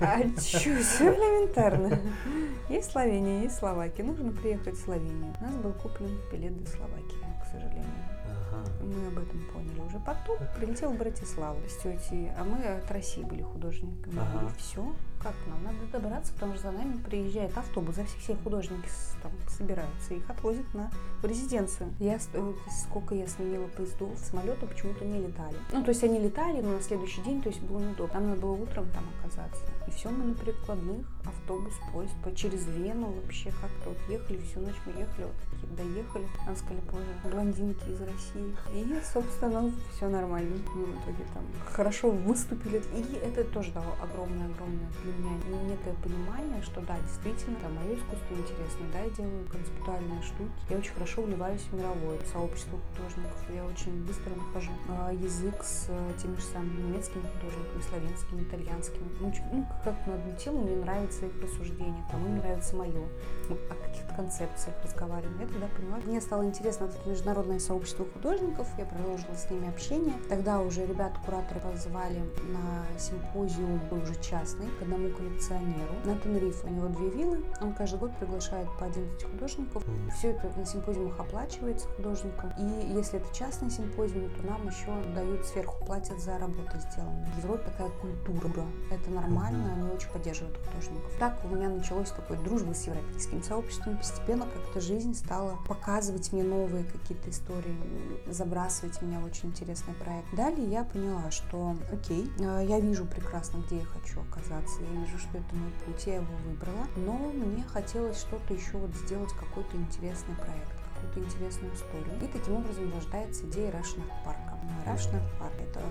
А чё, все элементарно. Есть Словения, есть Словакия. Нужно приехать в Словению. У нас был куплен билет до Словакии, к сожалению. Ага. Мы об этом поняли уже потом. Прилетел в Братиславу с тетей, а мы от России были художниками. Ага. И все, как нам? Надо добраться, потому что за нами приезжает автобус, за всех все художники там собираются, их отвозят на резиденцию. Я, э, сколько я сменила поездов, самолеты почему-то не летали. Ну, то есть они летали, но на следующий день, то есть было неудобно. Нам надо было утром там оказаться. И все мы на перекладных, автобус, поезд, по, через Вену вообще как-то вот ехали, всю ночь мы ехали, вот доехали. Нам сказали, боже, блондинки из России. И, собственно, все нормально. Мы в итоге там хорошо выступили. И это тоже дало огромное-огромное меня некое понимание, что да, действительно, да, мое искусство интересно, да, я делаю концептуальные штуки. Я очень хорошо вливаюсь в мировое сообщество художников. Я очень быстро нахожу э, язык с э, теми же самыми немецкими художниками, славянскими, итальянскими. Ну, ну как на одну тему мне нравится их рассуждение, кому нравится мое. Мы о каких-то концепциях разговариваем. Я тогда поняла, мне стало интересно это международное сообщество художников, я продолжила с ними общение. Тогда уже ребят-кураторы позвали на симпозиум, уже частный, к одному коллекционеру на Тенрифе. У него две виллы, он каждый год приглашает по 11 художников. Все это на симпозиумах оплачивается художникам. И если это частный симпозиум, то нам еще дают сверху, платят за работу сделанную. В Европе такая культура. Это нормально, они очень поддерживают художников. Так у меня началось такой дружба с европейским сообществом. Постепенно как-то жизнь стала показывать мне новые какие-то истории, забрасывать меня в очень интересный проект. Далее я поняла, что окей, э, я вижу прекрасно, где я хочу оказаться, вижу, что это мой путь, я его выбрала, но мне хотелось что-то еще вот сделать, какой-то интересный проект какую-то интересную историю. И таким образом рождается идея Рашнар парка. Рашнар парк – это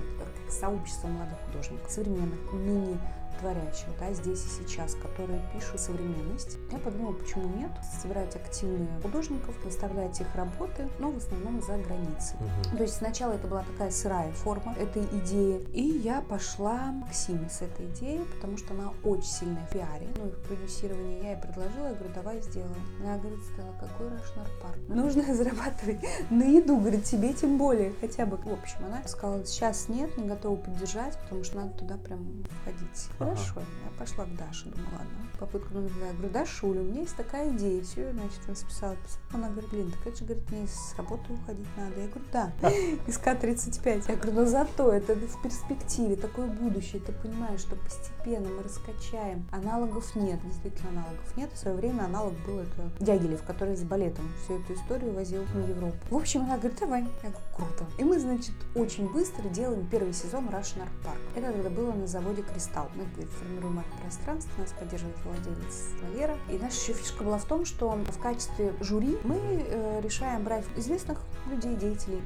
сообщество молодых художников, современных, ныне творящих, да, здесь и сейчас, которые пишут современность. Я подумала, почему нет, собирать активных художников, выставлять их работы, но в основном за границей. Угу. То есть сначала это была такая сырая форма этой идеи, и я пошла к Симе с этой идеей, потому что она очень сильная в пиаре, ну и в продюсировании. Я ей предложила, я говорю, давай сделаем. Она говорит, Стелла, какой Рашнар парк? Нужно зарабатывать на еду, говорит, тебе тем более, хотя бы. В общем, она сказала, сейчас нет, не готова поддержать, потому что надо туда прям входить. Хорошо. Я пошла к Даше, думаю, ладно. Попытка номер два. Я говорю, Дашуля, у меня есть такая идея. Все, значит, она списала. Она говорит, блин, так это же, говорит, мне с работы уходить надо. Я говорю, да, из К-35. Я говорю, но зато это в перспективе, такое будущее. Ты понимаешь, что постепенно мы раскачаем. Аналогов нет, действительно аналогов нет. В свое время аналог был это Дягилев, который с балетом всю эту историю возил в Европу. В общем, она говорит, давай. Я говорю, круто. И мы, значит, очень быстро делаем первый сезон Russian Art Park. Это тогда было на заводе Кристалл. Мы формируем арт-пространство, нас поддерживает владелец Валера. И наша еще фишка была в том, что в качестве жюри мы э, решаем брать известных людей, деятелей,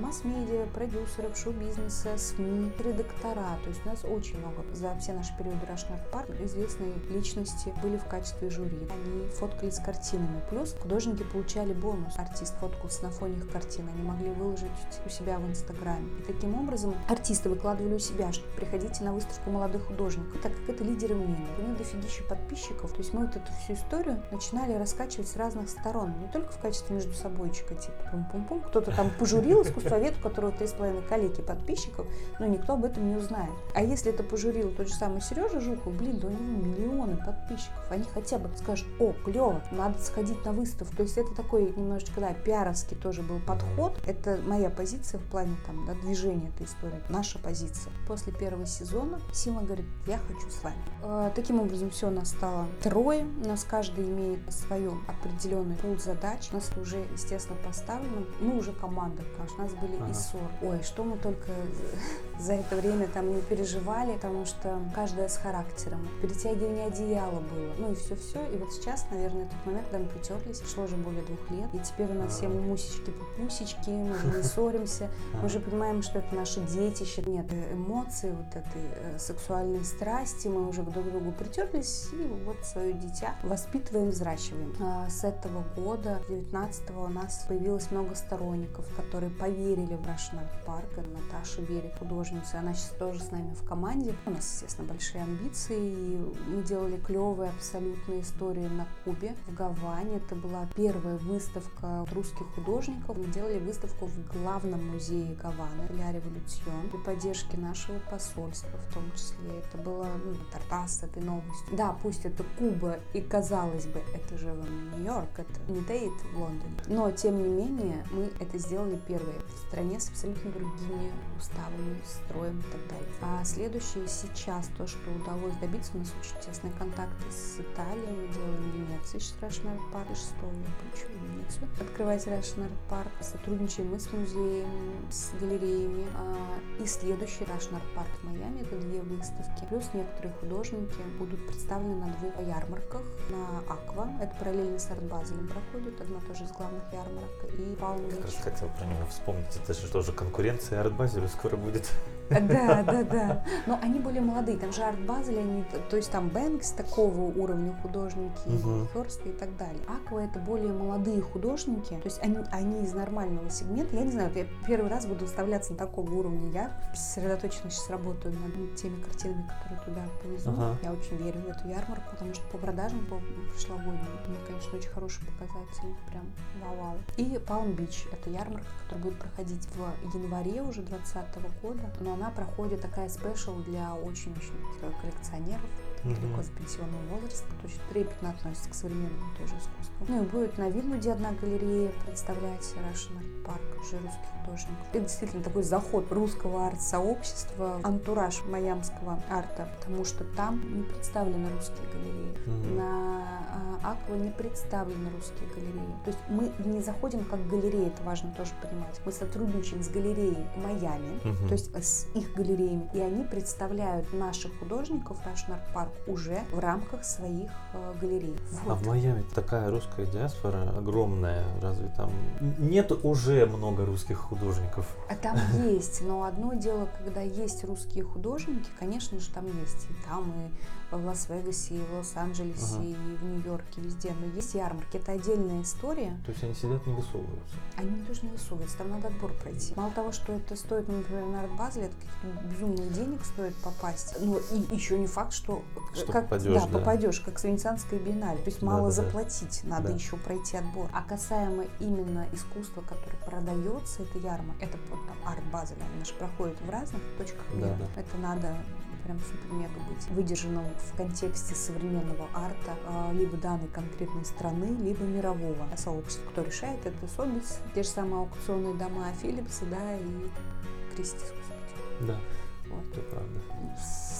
масс-медиа, продюсеров, шоу-бизнеса, СМИ, редактора. То есть у нас очень много за все наши периоды Russian Park известные личности были в качестве жюри. Они фоткались с картинами. Плюс художники получали бонус. Артист фоткался на фоне их картин. Они могли выложить у себя в Инстаграме. И таким образом артисты выкладывали у себя, что приходите на выставку молодых художников, так как это лидеры мнений. У них дофигища подписчиков. То есть мы вот эту всю историю начинали раскачивать с разных сторон. Не только в качестве между собойчика, типа пум-пум-пум. Кто-то там пожурил искусствовед, у которого три с половиной коллеги подписчиков, но никто об этом не узнает. А если это пожурил тот же самый Сережа Жуков, блин, да у него миллионы подписчиков. Они хотя бы скажут, о, клево, надо сходить на выставку. То есть это такой немножечко, да, пиаровский тоже был подход. Это моя позиция в плане там, да, движения этой истории. Наша позиция. После первого сезона Сима говорит, я хочу с вами. Э, таким образом, все, у нас стало трое. У нас каждый имеет свою определенный пул задач. У нас уже, естественно, поставлено. Мы уже команда, у нас были ага. и ссоры. Ой, что мы только за это время там не переживали, потому что каждая с характером. Перетягивание одеяла было. Ну и все-все. И вот сейчас, наверное, тот момент, когда мы притерлись, прошло уже более двух лет. И теперь у нас все мусички-пупусечки, мы уже не ссоримся. Мы уже понимаем, что это наше детище. Нет эмоций, вот этой э, сексуальной страсти. Мы уже друг к другу притерлись и вот свое дитя воспитываем, взращиваем. А с этого года, 19 у нас появилось много сторонников, которые поверили в Art Park. Наташа Берег, художница, она сейчас тоже с нами в команде. У нас, естественно, большие амбиции. И мы делали клевые абсолютно истории на Кубе, в Гаване. Это была первая выставка русских художников. Мы делали выставку в главном музее Гаваны, Ля Революцион, при поддержке нашего посольства в том числе. Это было ну, Тартас с этой новостью. Да, пусть это Куба, и казалось бы, это же Нью-Йорк, это не Тейт в Лондоне. Но, тем не менее, мы это сделали первые в стране с абсолютно другими уставами, строем и так далее. А следующее сейчас, то, что удалось добиться, у нас очень тесные контакты с Италией, мы делаем Венеции, Park, что я хочу Венецию, открывать Art Park, сотрудничаем мы с музеями, с галереями. А, и следующий Art Park в Майами, это две выставки. Плюс некоторые художники будут представлены на двух ярмарках, на Аква, это параллельно с Арт Базелем проходит, одна тоже из главных ярмарок, и Палм Как раз хотел про него вспомнить, это же тоже конкуренция Арт Базелю скоро будет. Да, да, да. Но они более молодые. Там же Арт Базель, они, то есть там Бэнкси такого уровня художники, угу. Хёрст и так далее. Aqua это более молодые художники, то есть они, они из нормального сегмента. Я не знаю, я первый раз буду выставляться на такого уровня. Я сосредоточенно сейчас работаю над теми картинами, которые туда повезу. Ага. Я очень верю в эту ярмарку, потому что по продажам по прошлогодним мне, конечно, очень хороший показатель. Прям вау-вау. И Palm Beach это ярмарка, которая будет проходить в январе уже 2020 года. Но она проходит такая special для очень-очень коллекционеров, далеко с пенсионного возраста, то есть трепетно относится к современному тоже искусству. Ну и будет на Вильнуде одна галерея представлять Russian Art Park уже русских художников. Это действительно такой заход русского арт-сообщества, антураж майамского арта, потому что там не представлены русские галереи. Mm-hmm. На а, Аква не представлены русские галереи. То есть мы не заходим как галерея, это важно тоже понимать. Мы сотрудничаем с галереей Майами, mm-hmm. то есть с их галереями, и они представляют наших художников Art Park уже в рамках своих э, галерей. Вот. А в Майами такая русская диаспора огромная, разве там нет уже много русских художников? А там есть, но одно дело, когда есть русские художники, конечно же, там есть и там, и в Лас-Вегасе, и в Лос-Анджелесе, ага. и в Нью-Йорке, везде. Но есть ярмарки, это отдельная история. То есть они сидят не высовываются? Они тоже не высовываются, там надо отбор пройти. Мало того, что это стоит, например, на арт-базеле, это каких-то безумных денег стоит попасть. Но и еще не факт, что, что как, попадешь, да, да. попадешь, как с Венецианской биеннале. То есть мало да, заплатить, да. надо да. еще пройти отбор. А касаемо именно искусства, которое продается, это ярмарка, это арт-базель, они же проходят в разных точках мира. Да, да. Это надо прям супер-мега быть выдержанным в контексте современного арта, а, либо данной конкретной страны, либо мирового сообщества. Кто решает, это Собис, те же самые аукционные дома Филлипса, да, и Кристис, господи. Да. Вот. Это правда.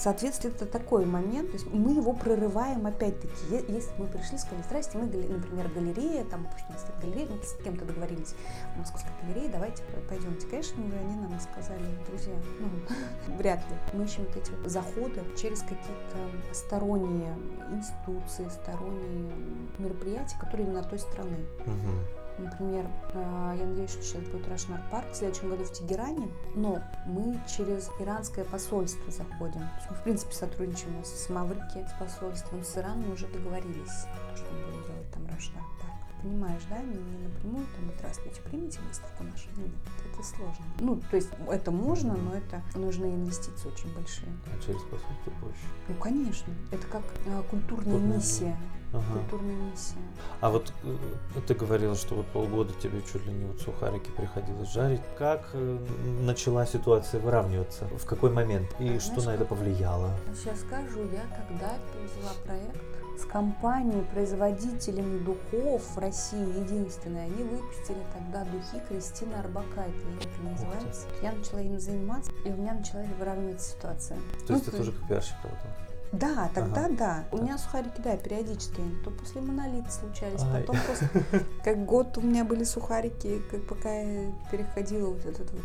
Соответственно, это такой момент, то есть мы его прорываем опять-таки. Если мы пришли, сказали, здрасте, мы, например, галерея, там, что у нас нет галереи, мы с кем-то договорились, Московской галереи, давайте пойдемте. Конечно, они нам сказали, друзья, ну, вряд ли. Мы ищем вот эти заходы через какие-то сторонние институции, сторонние мероприятия, которые именно той страны. Мгм. Например, э, я надеюсь, что сейчас будет Russian Art Park в следующем году в Тегеране, но мы через иранское посольство заходим. Мы, в принципе, сотрудничаем с Маврики, с посольством, с Ираном мы уже договорились, что мы будем делать там Russian Art. Понимаешь, да? Не, не напрямую там, здравствуйте, примите выставку нашу. Нет, это сложно. Ну, то есть это можно, но это нужны инвестиции очень большие. А через посольство проще. Ну, конечно. Это как э, культурная Культурная миссия. Ага. Культурная миссия. А вот э, ты говорила, что вот полгода тебе чуть ли не вот сухарики приходилось жарить. Как э, начала ситуация выравниваться? В какой момент? И А, что знаешь, на это повлияло? Сейчас скажу, я когда-то взяла проект с компанией, производителем духов в России, единственной. Они выпустили тогда духи Кристины Арбакайте, это называется. Я начала им заниматься, и у меня начала выравниваться ситуация. То есть Ну, ты тоже как пиарщик работал? Да, тогда Ага. да. У меня сухарики, да, периодически. То после монолита случались, Ай. потом после... Как год у меня были сухарики, как пока я переходила вот этот вот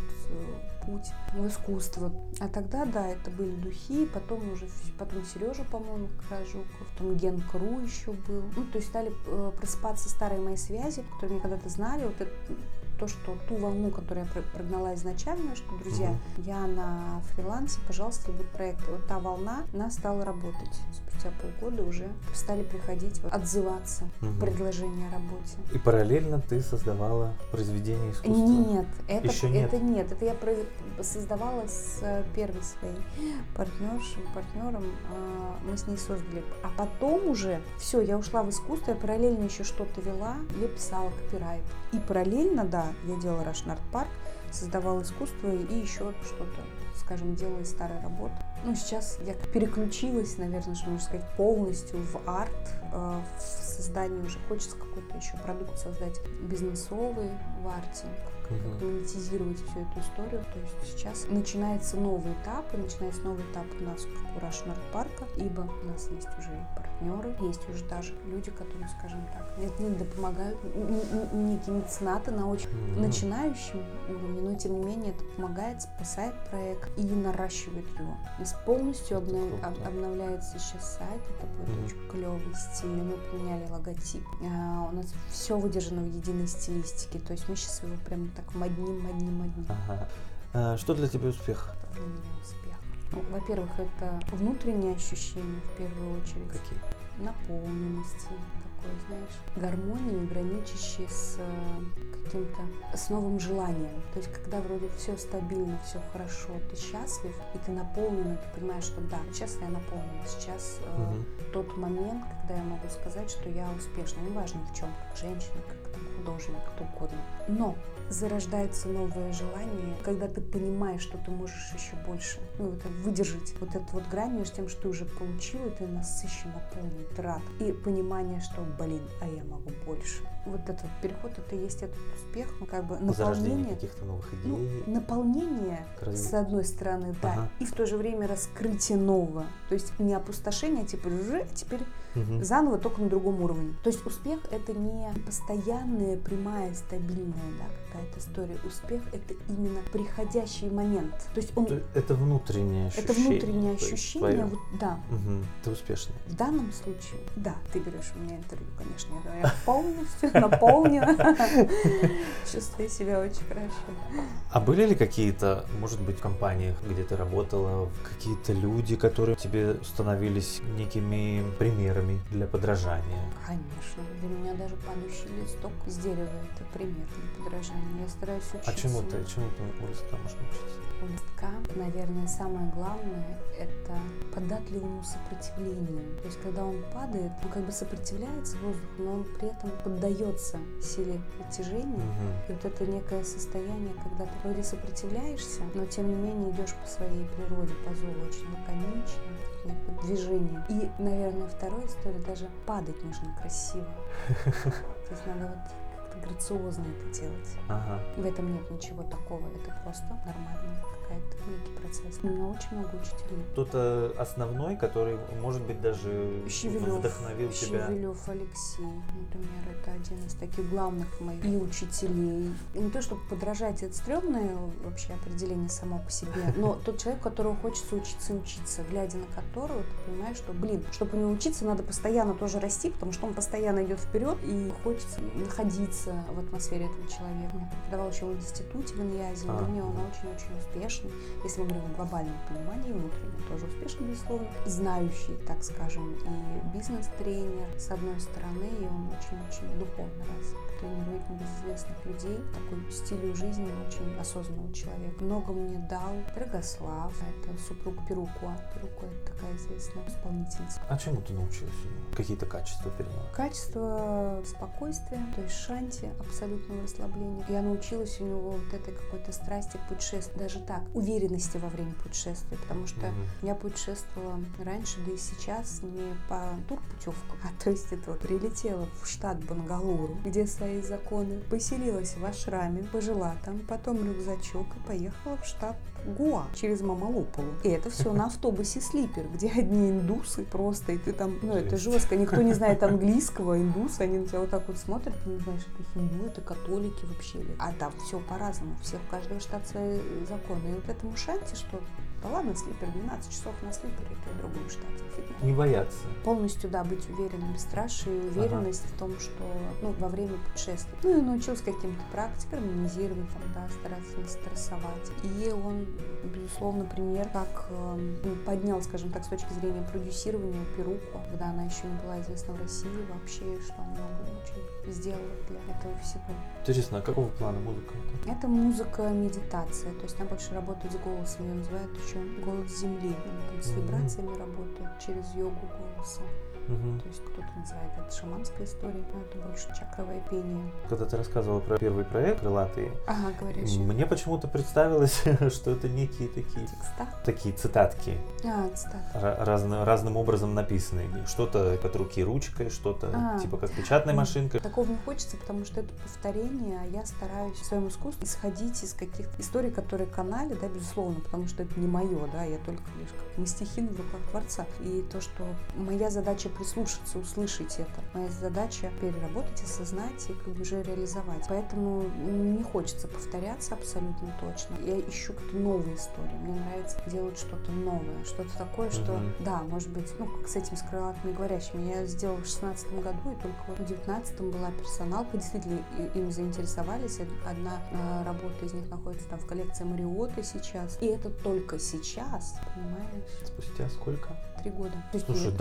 путь в искусство. А тогда, да, это были духи, потом уже, потом Сережа, по-моему, как раз Жуков, потом Ген Кру еще был. Ну, то есть стали э, просыпаться старые мои связи, которые меня когда-то знали. Вот это то, что ту волну, которую я про- прогнала изначально, что, друзья, Мгм. я на фрилансе, пожалуйста, будет проект. И вот та волна, она стала работать. Спустя полгода уже стали приходить, вот, отзываться, Мгм. предложения о работе. И параллельно ты создавала произведение искусства? Нет, это, Ещё нет? это нет. Это я создавала с э, первой своей партнершей, партнером. а, Мы с ней создали. А потом уже, все, я ушла в искусство, я параллельно еще что-то вела, я писала копирайт. И параллельно, да, я делала Art Park, создавала искусство и еще что-то, скажем, делала из старой работы. Ну, сейчас я переключилась, наверное, что можно сказать, полностью в арт, э, в создание уже. Хочется какой-то еще продукт создать. Бизнесовый в арте, как монетизировать всю эту историю. То есть сейчас начинается новый этап, и начинается новый этап у нас, как у Russian Art Парка, ибо у нас есть уже и партнеры, есть уже даже люди, которые, скажем так, не помогают, некие меценаты на очень Мгм. начинающем уровне, но тем не менее это помогает, спасает проект и наращивает его. У нас полностью обнов- об- обновляется сейчас сайт, это будет Мгм. очень клевый, стильный. Мы поменяли логотип. А, у нас все выдержано в единой стилистике, то есть мы сейчас его прям так модним, модним, модним. Ага. А, что для тебя успех? Для меня успех. Ну, во-первых, это внутренние ощущения в первую очередь Какие? наполненности, такой, знаешь, гармонии, граничащей с э, каким-то, с новым желанием. То есть, когда вроде все стабильно, все хорошо, ты счастлив, и ты наполнен, и ты понимаешь, что да, сейчас я наполнена, сейчас э, Мгм. тот момент, когда я могу сказать, что я успешна, неважно в чем, как женщина, как там, художник, кто угодно. Но зарождается новое желание, когда ты понимаешь, что ты можешь еще больше ну, это выдержать вот эту вот грань между тем, что ты уже получил, и ты насыщен, наполнен, ты рад. И понимание, что, блин, а я могу больше. Вот этот переход, это и есть этот успех, ну, как бы наполнение. каких-то новых Ну, идей. наполнение, к развитию. с одной стороны, да, Ага. и в то же время раскрытие нового. То есть не опустошение, типа, «Жи, теперь Мгм. заново, только на другом уровне. То есть успех — это не постоянная, прямая, стабильная да, какая-то история. Успех — это именно приходящий момент. То есть он... То- Это внутреннее ощущение. Это внутреннее ощущение, твое. вот, да. Мгм. Ты успешный. В данном случае, да, ты берешь у меня интервью, конечно, я, я полностью наполнена, чувствую себя очень хорошо. А были ли какие-то, может быть, в компаниях, где ты работала, какие-то люди, которые тебе становились некими примерами примерами для подражания? Конечно. Для меня даже падающий листок с дерева это пример для подражания. Я стараюсь учиться. А чему ты, чему ты у листка можно учиться? У листка, наверное, самое главное – это податливому сопротивлению. То есть, когда он падает, он как бы сопротивляется воздуху, но он при этом поддается силе притяжения. Мгм. И вот это некое состояние, когда ты вроде сопротивляешься, но тем не менее идешь по своей природе, по зову очень лаконично, движение. И, наверное, вторая история, даже падать нужно красиво. То есть надо вот как-то грациозно это делать. Ага. В этом нет ничего такого, это просто нормальный какая-то некий процесс. У меня очень много учителей. Кто-то основной, который, может быть, даже Щевелев, вдохновил тебя. Щевелев Алексей, например, это один из таких главных моих и учителей. И не то, чтобы подражать, это стрёмное вообще определение само по себе, но тот человек, которого хочется учиться и учиться, глядя на которого, ты понимаешь, что, блин, чтобы него учиться, надо постоянно тоже расти, потому что он постоянно идет вперед, и хочется находиться в атмосфере этого человека. Он преподавал еще в институте в Иньязе, А. мне он очень-очень успешный, если мы говорим в глобальном понимании, внутренне тоже успешный, безусловно, знающий, так скажем, и бизнес-тренер, с одной стороны, и он очень-очень духовно раз тренирует небезызвестных людей, такой стилю жизни очень осознанного человека. Много мне дал Драгослав, это супруг Перукуа. Перукуа это такая известная исполнительница. А чему ты научилась у него? Какие-то качества переняла? Качество спокойствия, то есть шанти, абсолютного расслабления. Я научилась у него вот этой какой-то страсти к путешествию. Даже так, уверенности во время путешествия, потому что Мгм. я путешествовала раньше, да и сейчас не по турпутевкам, а то есть это вот прилетела в штат Бангалору, где свои законы, поселилась в Ашраме, пожила там, потом рюкзачок и поехала в штат Гуа через Мамалополу. И это все на автобусе слипер, где одни индусы просто, и ты там, ну это жестко, никто не знает английского, индусы, они на тебя вот так вот смотрят, ты не знаешь, это хинду, это католики вообще. А там все по-разному, всех, у каждого штат свои законы. И вот этому шанти, что да ладно, слипер, 12 часов на слипере, это в другом штате. фигня. Не бояться. Полностью, да, быть уверенным, и уверенность в том, что, ну, во время путешествия. Ну, и научился каким-то практикам, гармонизировать, там, да, стараться не стрессовать. И он, безусловно, пример, как эм, поднял, скажем так, с точки зрения продюсирования перуку, когда она еще не была известна в России вообще, что он много очень сделал для этого всего. Интересно, а какого плана музыка? это? Музыка медитация, то есть она больше работает с голосом, ее называют еще голос земли. Она там с вибрациями работает через йогу голоса. Мгм. То есть кто-то называет это шаманская история, но это больше чакровое пение. Когда ты рассказывала про первый проект «Крылатые», Ага, говорящие. мне почему-то представилось, что это некие такие, Текста. такие цитатки, А, цитата. ра- разно- разным образом написанные. Что-то от руки ручкой, что-то А. типа как печатной М. машинкой. Такого не хочется, потому что это повторение, а я стараюсь в своем искусстве исходить из каких-то историй, которые канали, да, безусловно, потому что это не мое, да, я только лишь как мастихин в руках Творца. И то, что моя задача прислушаться, услышать это, моя задача переработать, осознать и как бы уже реализовать. Поэтому не хочется повторяться абсолютно точно. Я ищу какие-то новые истории. Мне нравится делать что-то новое, что-то такое, что, Мгм. да, может быть, ну, как с этим с крылатыми говорящими. Я сделала в шестнадцатом году, и только вот в девятнадцатом была персоналка. Действительно, им заинтересовались. Одна э, работа из них находится там в коллекции Мариоты сейчас. И это только сейчас, понимаешь? Спустя сколько? Три года. Слушай, нет.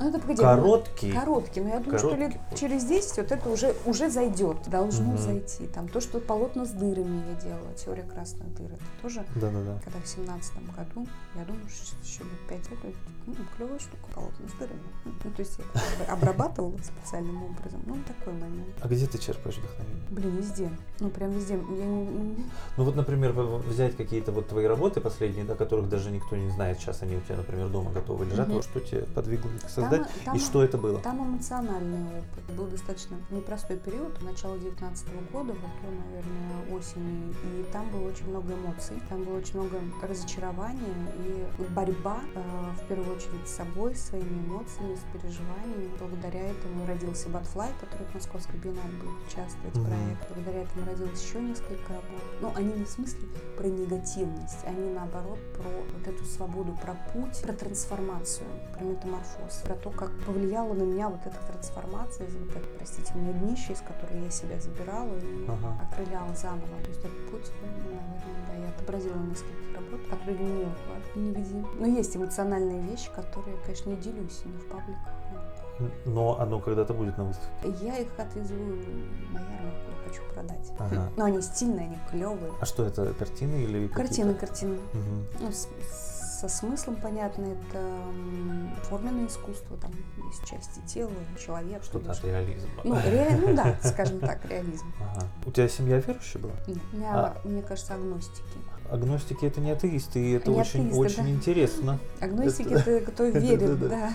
Ну, это погоди, ну, короткий. Короткий, но я думаю, что Короткий лет через 10 вот это уже, уже зайдет, должно Мгм. зайти. Там то, что полотна с дырами я делала, теория красных дыр, это тоже Да-да-да. когда в семнадцатом году, я думаю, что еще лет пять лет, ну, клевая штука, полотна с дырами. Ну, то есть я как бы обрабатывала специальным образом. Ну, такой момент. А где ты черпаешь вдохновение? Блин, везде. Ну, прям везде. Я не... Ну вот, например, взять какие-то вот твои работы последние, да, которых даже никто не знает, сейчас они у тебя, например, дома готовы лежат, вот что тебе подвигло их создать, Там- там- и что это было? Там эмоциональный опыт. Был достаточно непростой период, начало 19 года, вот, то, наверное, осени. И там было очень много эмоций, там было очень много разочарования и борьба, э, в первую очередь, с собой, своими эмоциями, с переживаниями. Благодаря этому родился Батфлай, который в Московской биеннале будет участвовать в Мгм. проекте. Благодаря этому родилось еще несколько работ. Но они не в смысле про негативность, они наоборот про вот эту свободу, про путь, про трансформацию, про метаморфоз, про то, как повлияла на меня вот эта трансформация из вот этого, простите меня, днища, из которой я себя забирала и Ага. окрыляла заново. То есть этот путь, наверное, да, я отобразила на нескольких работ, которые не нигде. Но есть эмоциональные вещи, которые я, конечно, не делюсь ни в пабликах. Но оно когда-то будет на выставке. Я их отвезу на ярмарку, хочу продать. Ага. Но они стильные, они клевые. А что это, картины или Картины, какие-то? картины. Мгм. Ну, с- со смыслом, понятно, это форменное искусство, там есть части тела, человек. Что-то от реализма. Ну, ре- ну да, скажем так, реализм. Ага. У тебя семья верующая была? Нет, у меня, А. мне кажется, агностики. Агностики это не атеисты, и это Не очень, атеисты, очень да. интересно. Агностики Это- это, кто верит, Да-да-да. да,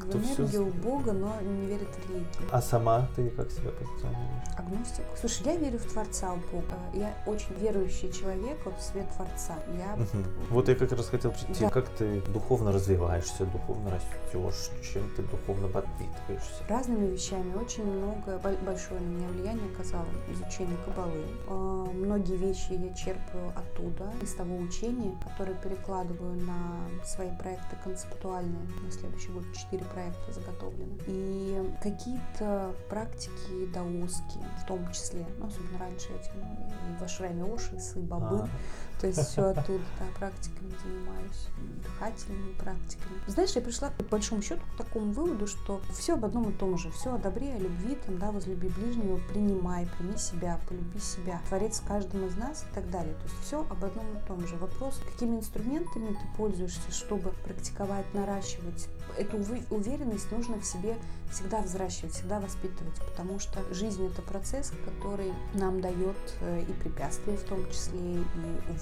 Кто в энергию Бога, но не верит в религию. А сама ты как себя позиционируешь? Агностик. Слушай, я верю в Творца, в Бога. Я очень верующий человек вот в свет Творца. Я Мгм. Вот я как раз хотел прийти, Да. как ты духовно развиваешься, духовно растешь, чем ты духовно подпитываешься. разными вещами. Очень много, бо- большое на меня влияние оказало изучение кабалы. А, Многие вещи я черпаю оттуда, из того учения, которое перекладываю на свои проекты концептуальные. На следующий год четыре проекта заготовлены. И какие-то практики даосские в том числе. Ну, особенно раньше этим и в ашраме Ошис, и Бабы. А, То есть все оттуда, да, практиками занимаюсь, дыхательными практиками. Знаешь, я пришла по большому счету к такому выводу, что все об одном и том же. Все о добре, о любви, там, да, возлюби ближнего, принимай, прими себя, полюби себя. Творец в каждом из нас и так далее. То есть все об одном и том же. Вопрос, какими инструментами ты пользуешься, чтобы практиковать, наращивать. Эту уверенность нужно в себе всегда взращивать, всегда воспитывать, потому что жизнь это процесс, который нам дает э, и препятствия в том числе, и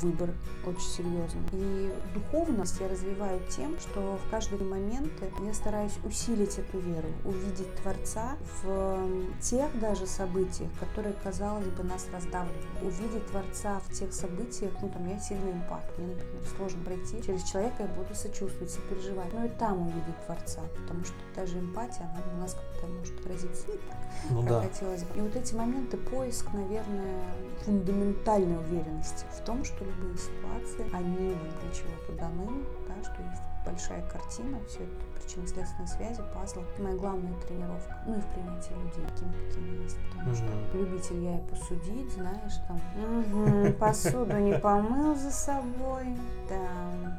выбор очень серьезный. И духовность я развиваю тем, что в каждые моменты я стараюсь усилить эту веру, увидеть Творца в тех даже событиях, которые, казалось бы, нас раздавливают. Увидеть Творца в тех событиях, ну там я сильный эмпат, мне, например, сложно пройти через человека, я буду сочувствовать, сопереживать, но и там увидеть Творца, потому что даже эмпатия, она у нас как-то может отразиться не так, ну как да. хотелось бы. И вот эти моменты поиск, наверное, фундаментальной уверенности в том, что любые ситуации, они для чего-то даны, да, что есть большая картина, все это причинно-следственные связи, пазлы. Это моя главная тренировка. Ну и в принятии людей, какими какими есть. Потому что любитель я и посудить, знаешь, там, «Мгм, посуду не помыл за собой. Да,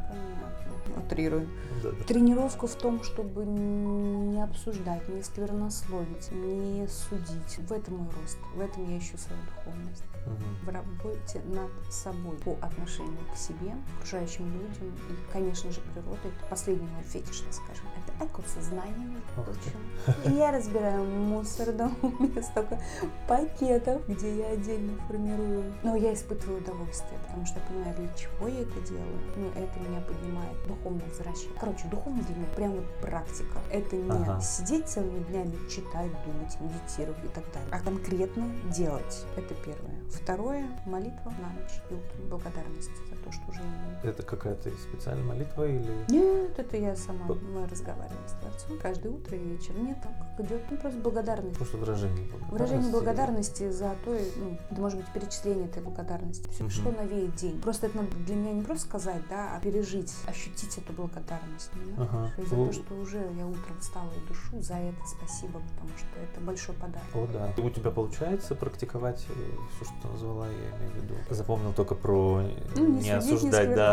понятно. Утрирую. Да-да. Тренировка в том, чтобы не обсуждать, не сквернословить, не судить. В этом мой рост, в этом я ищу свою духовность. Мгм. В работе над собой по отношению к себе, окружающим людям и, конечно же, природой. Это последний мой фетиш, так скажем. Это экосознание, между Ух ты. прочим. И я разбираю мусор дома, у меня столько пакетов, где я отдельно формирую. Но я испытываю удовольствие, потому что я понимаю, для чего я это делаю. Ну, это меня поднимает, духовно возвращает. Короче, духовно для меня прям вот практика. Это не Ага. сидеть целыми днями, читать, думать, медитировать и так далее, а конкретно делать. Это первое. Второе – молитва на ночь и. Благодарность за то, что уже. Это какая-то специальная молитва или... Нет, это я сама. Мы разговариваем с Творцом каждое утро и вечер. Нет, там как идет, ну просто благодарность. Просто выражение благодарности? Выражение благодарности за то, ну, это может быть перечисление этой благодарности. Всё, Мгм. Что навеет день. Просто это надо для меня не просто сказать, да, а пережить, ощутить эту благодарность. Ага. И за Ну- то, что уже я утром встала и душу, за это спасибо, потому что это большой подарок. О, да. У тебя получается практиковать все, что ты назвала, я имею в виду? Запомнил только про э, Ну, не, судить, осуждать, да.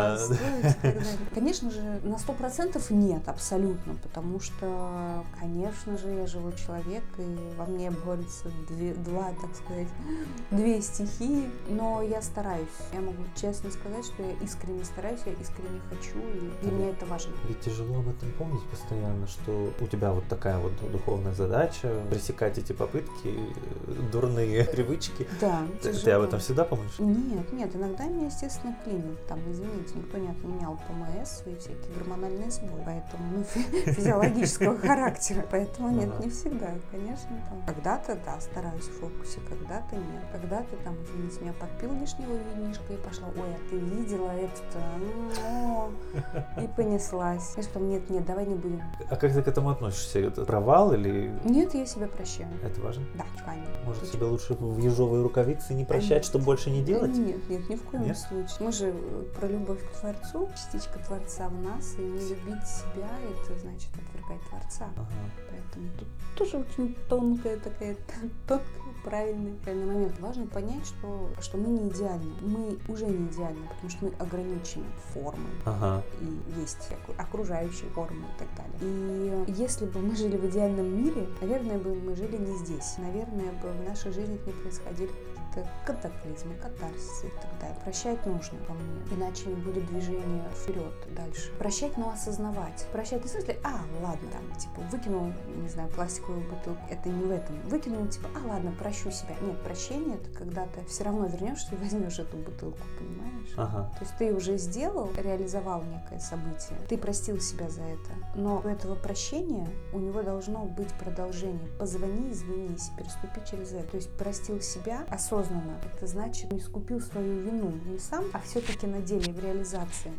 Конечно же, на сто процентов нет, абсолютно, потому что, конечно же, я живой человек, и во мне борются две- два, так сказать, две стихии, но я стараюсь. Я могу честно сказать, что я искренне стараюсь, я искренне хочу, и для меня это важно. Ведь тяжело об этом помнить постоянно, что у тебя вот такая вот духовная задача пресекать эти попытки, дурные привычки. Да, Ты, ты об этом всегда помнишь? Нет, нет, иногда меня, естественно, клинит. Там, извините, никто не отменял ПМС и всякие гормональные сбои. Поэтому, ну, фи- физиологического характера. Поэтому нет, Ага. не всегда, конечно. Там, когда-то, да, стараюсь в фокусе, когда-то нет. Когда-то, там, извините, меня подпил лишнего винишка и пошла, ой, а ты видела это О, и понеслась. Знаешь, потом, нет, нет, давай не будем. А как ты к этому относишься? Это провал или Нет, я себя прощаю. это важно? Да, конечно. Может, себе лучше в ежовые рукавицы не прощать, чтобы больше не делать? Нет, нет, ни в коем Нет? случае. Мы же э, про любовь к Творцу, частичка Творца в нас, если не любить себя, это значит отвергать Творца. Ага. Поэтому тут тоже очень тонкая такая, тонкая, правильный, правильный момент. Важно понять, что, что мы не идеальны. Мы уже не идеальны, потому что мы ограничены формой. Ага. И есть окружающие формы и так далее. И если бы мы жили в идеальном мире, наверное, бы мы жили не здесь. Наверное, бы в нашей жизни не происходили какие-то катаклизмы, катарсисы и так далее. Прощать нужно по мне, иначе не будет движения вперед дальше. Прощать, но осознавать. Прощать в смысле, а, ладно, там, типа, выкинул, не знаю, пластиковую бутылку. Это не в этом. Выкинул, типа, а, ладно, прощу себя. Нет, прощение это когда ты все равно вернешься и возьмешь эту бутылку, понимаешь? Ага. То есть ты уже сделал, реализовал некое событие, ты простил себя за это, но у этого прощения у него должно быть продолжение. Позвони, извинись, переступи через это. То есть простил себя осознанно. Это значит, искупил свою вину не сам, а все-таки на деле, в реализации.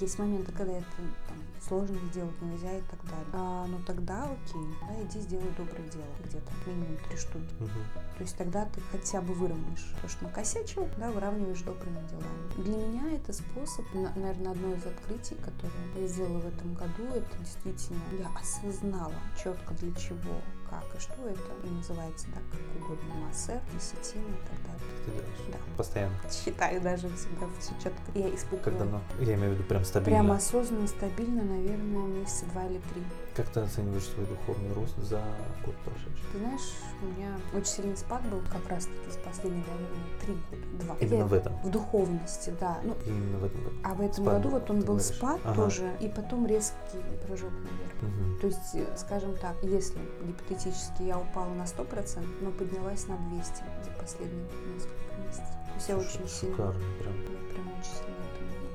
Есть моменты, когда это там, сложно сделать, нельзя и так далее. А, ну тогда окей, да, иди сделай доброе дело где-то, минимум три штуки. Мгм. То есть тогда ты хотя бы выровняешь то, что накосячил, да, выравниваешь добрыми делами. Для меня это способ, на- наверное, одно из открытий, которое я сделала в этом году, это действительно я осознала четко для чего, как и что это. И называется, да, как угодно, массер, десятина и так далее. Ты делаешь? Да. Постоянно. Считаю даже всегда все четко. Я испытываю Как давно? Я имею в виду прям стабильно. прям осознанно, стабильно, наверное, месяца два или три. Как ты оцениваешь свой духовный рост за год прошедший? Ты знаешь, у меня очень сильный спад был как раз таки с последние, наверное, три года, два. Именно Я- в этом. В духовности, да. Ну, Именно в этом году. а в этом Спад году был, вот он был говоришь. спад Ага. тоже, и потом резкий прыжок наверх. Мгм. То есть, э, скажем так, если гипотетически я упала на 100%, но поднялась на 200 за последние несколько месяцев. То есть я Слушай, очень сильно, Шикарно, прям. я прям очень сильно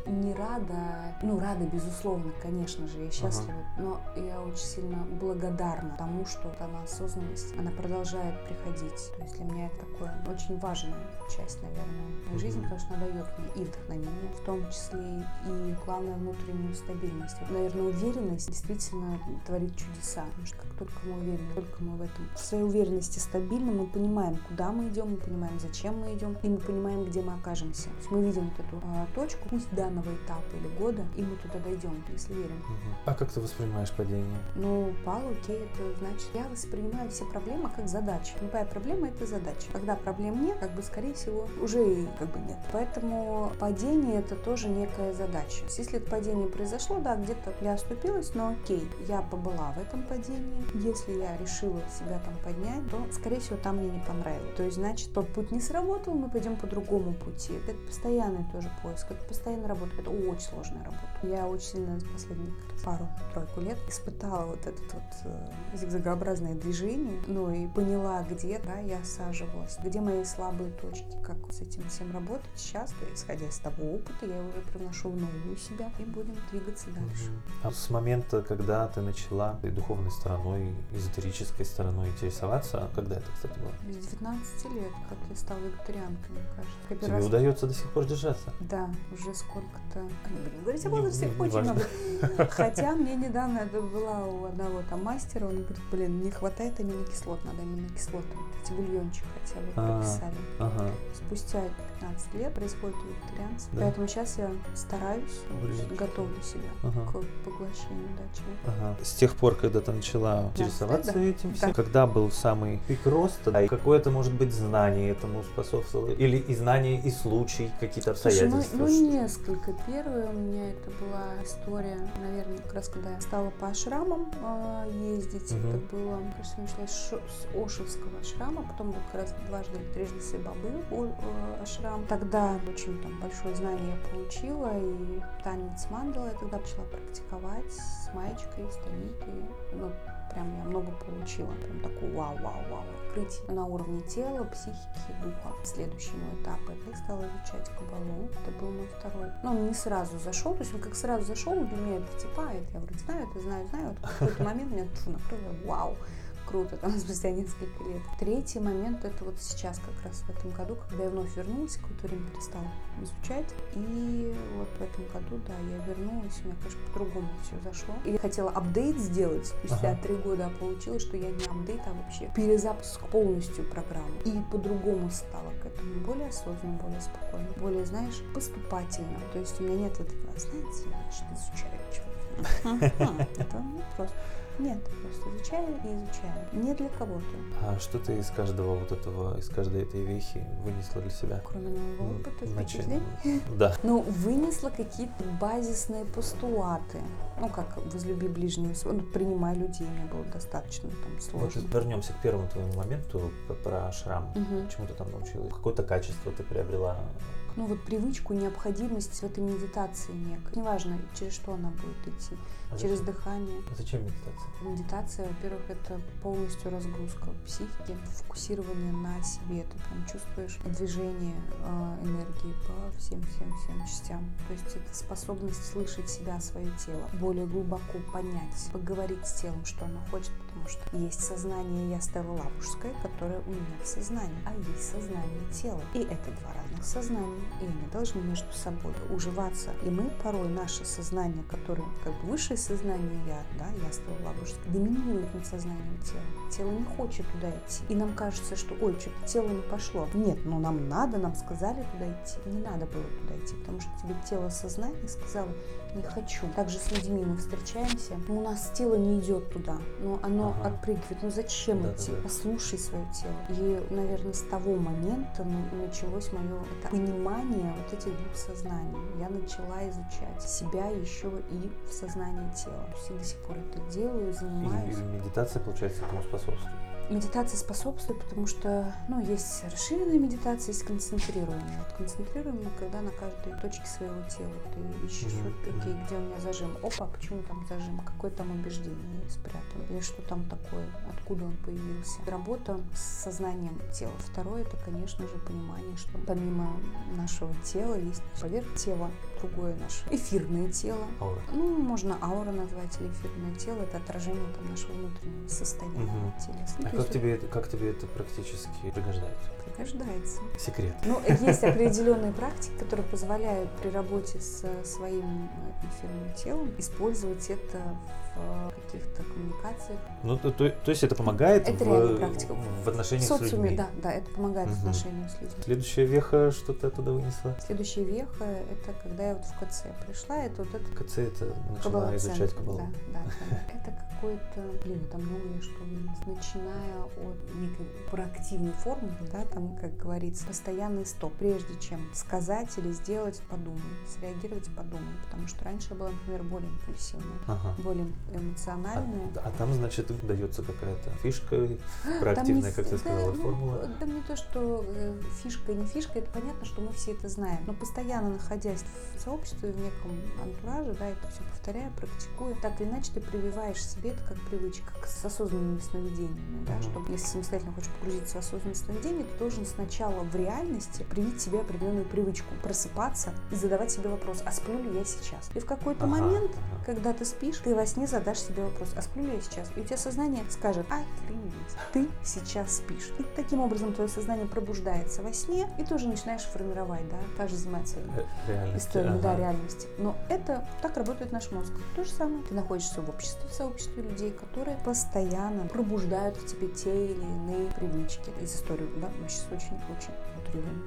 не рада, ну рада безусловно, конечно же, я счастлива, но я очень сильно благодарна тому, что она осознанность, она продолжает приходить. То есть для меня это такое очень важная часть, наверное, моей жизни, потому что она дает мне и вдохновение, в том числе и, главное, внутреннюю стабильность. Наверное, уверенность действительно творит чудеса, потому что как только мы уверены, только мы в этом, в своей уверенности стабильны, мы понимаем, куда мы идем, мы понимаем, зачем мы идем, и мы понимаем, где мы окажемся. То есть мы видим вот эту а, точку, пусть данного этапа или года, и мы туда дойдем, если верим. Мгм. А как ты воспринимаешь падение? Ну, упал, окей, это значит, я воспринимаю все проблемы как задачи. Любая проблема – это задача. Когда проблем нет, как бы, скорее всего, уже и как бы нет. Поэтому падение – это тоже некая задача. Если это падение произошло, да, где-то я оступилась, но окей, я побыла в этом падении. Если я решила себя там поднять, то, скорее всего, там мне не понравилось. То есть, значит, тот путь не сработал, мы пойдем по другому пути. Это постоянный тоже поиск, это постоянная работа, это очень сложная работа. Я очень сильно за последние пару-тройку лет испытала вот это вот э, зигзагообразное движение, ну и поняла, где да, я осаживалась, где мои слабые точки, как с этим всем работать. Сейчас, исходя из того опыта, я уже привношу в новую себя и будем двигаться дальше. А с момента, когда ты начала и духовной стороной, и эзотерической стороной интересоваться, когда это, кстати, было? С 19 лет, как я стала вегетарианкой, мне кажется. Тебе раз- удается до сих пор держаться? Да, уже сколько-то... А Не будем говорить о возрасте, очень много. Хотя мне недавно это была у одного там мастера, он говорит, блин, не хватает аминокислот, надо аминокислоты. Эти бульончик хотя бы А. прописали. Спустя 15 лет происходит вегетарианство. Да. Поэтому сейчас я стараюсь, Блин. готовлю себя Ага. к поглощению да. Ага. С тех пор, когда ты начала интересоваться да. этим всем, Да. когда был самый пик роста, да, и какое-то, может быть, знание этому способствовало, или и знание, и случай, какие-то Слушай, ну, обстоятельства? ну несколько. Первая у меня это была история, наверное, как раз когда я стала по ашрамам э, ездить. Мгм. Это было, мне кажется, началось шо- с Ошевского ашрама, потом был как раз дважды или трижды Сайбабы о- э, ашрам. Тогда очень там большое знание я получила, и танец мандала я тогда начала практиковать с маечкой, с таникой. Ну, прям я много получила. Прям такой вау-вау-вау открытие на уровне тела, психики, духа. Следующий мой этап это я стала изучать кабалу. Это был мой второй. Но он не сразу зашел, то есть он как сразу зашел, для меня это типа, а, это я вроде знаю, это знаю, знаю. Вот в какой-то момент меня фу, накрыло, вау, круто, там спустя несколько лет. Третий момент это вот сейчас как раз в этом году, когда я вновь вернулась, какое-то время перестала изучать. И вот в этом году, да, я вернулась, у меня, конечно, по-другому все зашло. И я хотела апдейт сделать спустя Ага. три года, а получилось, что я не апдейт, а вообще перезапуск полностью программы. И по-другому стала к этому, более осознанно, более спокойно, более, знаешь, поступательно. То есть у меня нет вот этого, знаете, значит, изучаю чего Это не просто. Нет, просто изучаем и изучаем. Не для кого-то. А что ты из каждого вот этого, из каждой этой вехи вынесла для себя? Кроме нового опыта, впечатлений? Да. Ну, вынесла какие-то базисные постулаты. Ну, как возлюби ближнего своего, ну, принимай людей, мне было достаточно там Вот сложно. вернемся к первому твоему моменту про шрам. Мгм. Чему ты там научилась? Какое-то качество ты приобрела? Ну вот привычку, необходимость в этой медитации некой. Неважно, через что она будет идти. А Через зачем? дыхание. А Зачем медитация? Медитация, во-первых, это полностью разгрузка психики, фокусирование на себе. Ты прям чувствуешь движение э, энергии по всем-всем-всем частям. То есть это способность слышать себя, свое тело, более глубоко понять, поговорить с телом, что оно хочет, потому что есть сознание я Лапушское, которое у меня в сознании, а есть сознание тела. И это два разных сознания, и они должны между собой уживаться. И мы порой наше сознание, которое как бы высшее сознание я, да, я Лапушское, доминирует над сознанием тела. Тело не хочет туда идти. И нам кажется, что ой, что-то тело не пошло. Нет, но нам надо, нам сказали туда идти. Не надо было туда идти, потому что тебе тело сознание сказало, не хочу. Также с людьми мы встречаемся, у нас тело не идет туда, но оно Ага. отпрыгивает. Ну зачем Да-да-да. идти? Послушай свое тело. И, наверное, с того момента началось мое это понимание вот этих двух сознаний. Я начала изучать себя еще и в сознании тела. Я до сих пор это делаю, И, занимаюсь. и медитация, получается, этому способствует. Медитация способствует, потому что, ну, есть расширенная медитация, есть концентрируемая. Вот концентрируемая, когда на каждой точке своего тела. Ты ищешь, вот, окей, где у меня зажим, опа, почему там зажим, какое там убеждение спрятано, или что там такое, откуда он появился. Работа с сознанием тела. Второе, это, конечно же, понимание, что помимо нашего тела есть поверх тела другое наше эфирное тело, Аура. ну, можно аура назвать или эфирное тело, это отражение там, нашего внутреннего состояния телесного. Ну, А как тебе, это- как тебе это практически пригождается? пригождается. Секрет. Ну, есть определенные практики, которые позволяют при работе с своим э, эфирным телом использовать это в каких-то коммуникациях. Ну, то, то- то есть это помогает Это в, практика. в отношениях В с социуме, людьми? да, да, это помогает в Мгм. отношениях с людьми. Следующая веха, что ты оттуда вынесла? Следующая веха – это когда я вот в КЦ пришла, это вот это КЦ это начала Кабала изучать кабалу. Да, да, да. Это какой-то, блин, там многое что вынес. Начиная от некой проактивной формы, да, там, как говорится, постоянный стоп. Прежде чем сказать или сделать, подумай. Среагировать, подумай. Потому что раньше я была, например, более импульсивная, Ага. более А, эмоциональная. а там, значит, дается какая-то фишка проактивная, как ты сказала, да, ну, формула. Да не то, что э, фишка, не фишка, это понятно, что мы все это знаем. Но постоянно находясь в сообществе, в неком антураже, да, это все повторяя, практикуя, так или иначе ты прививаешь себе это как привычка, как с осознанными сновидениями, да, Мгм. чтобы если самостоятельно хочешь погрузиться в осознанное сновидение, ты должен сначала в реальности привить себе определенную привычку, просыпаться и задавать себе вопрос, а сплю ли я сейчас? И в какой-то Ага, момент ага. когда ты спишь, ты во сне задашь себе вопрос, а сплю ли я сейчас? И у тебя сознание скажет, охренеть, ты сейчас спишь. И таким образом твое сознание пробуждается во сне, и ты уже начинаешь формировать, да, также заниматься Э, Реальность. историями, да, ага. реальности. Но это так работает наш мозг. То же самое. Ты находишься в обществе, в сообществе людей, которые постоянно пробуждают в тебе те или иные привычки. Из истории, да, мы сейчас очень-очень.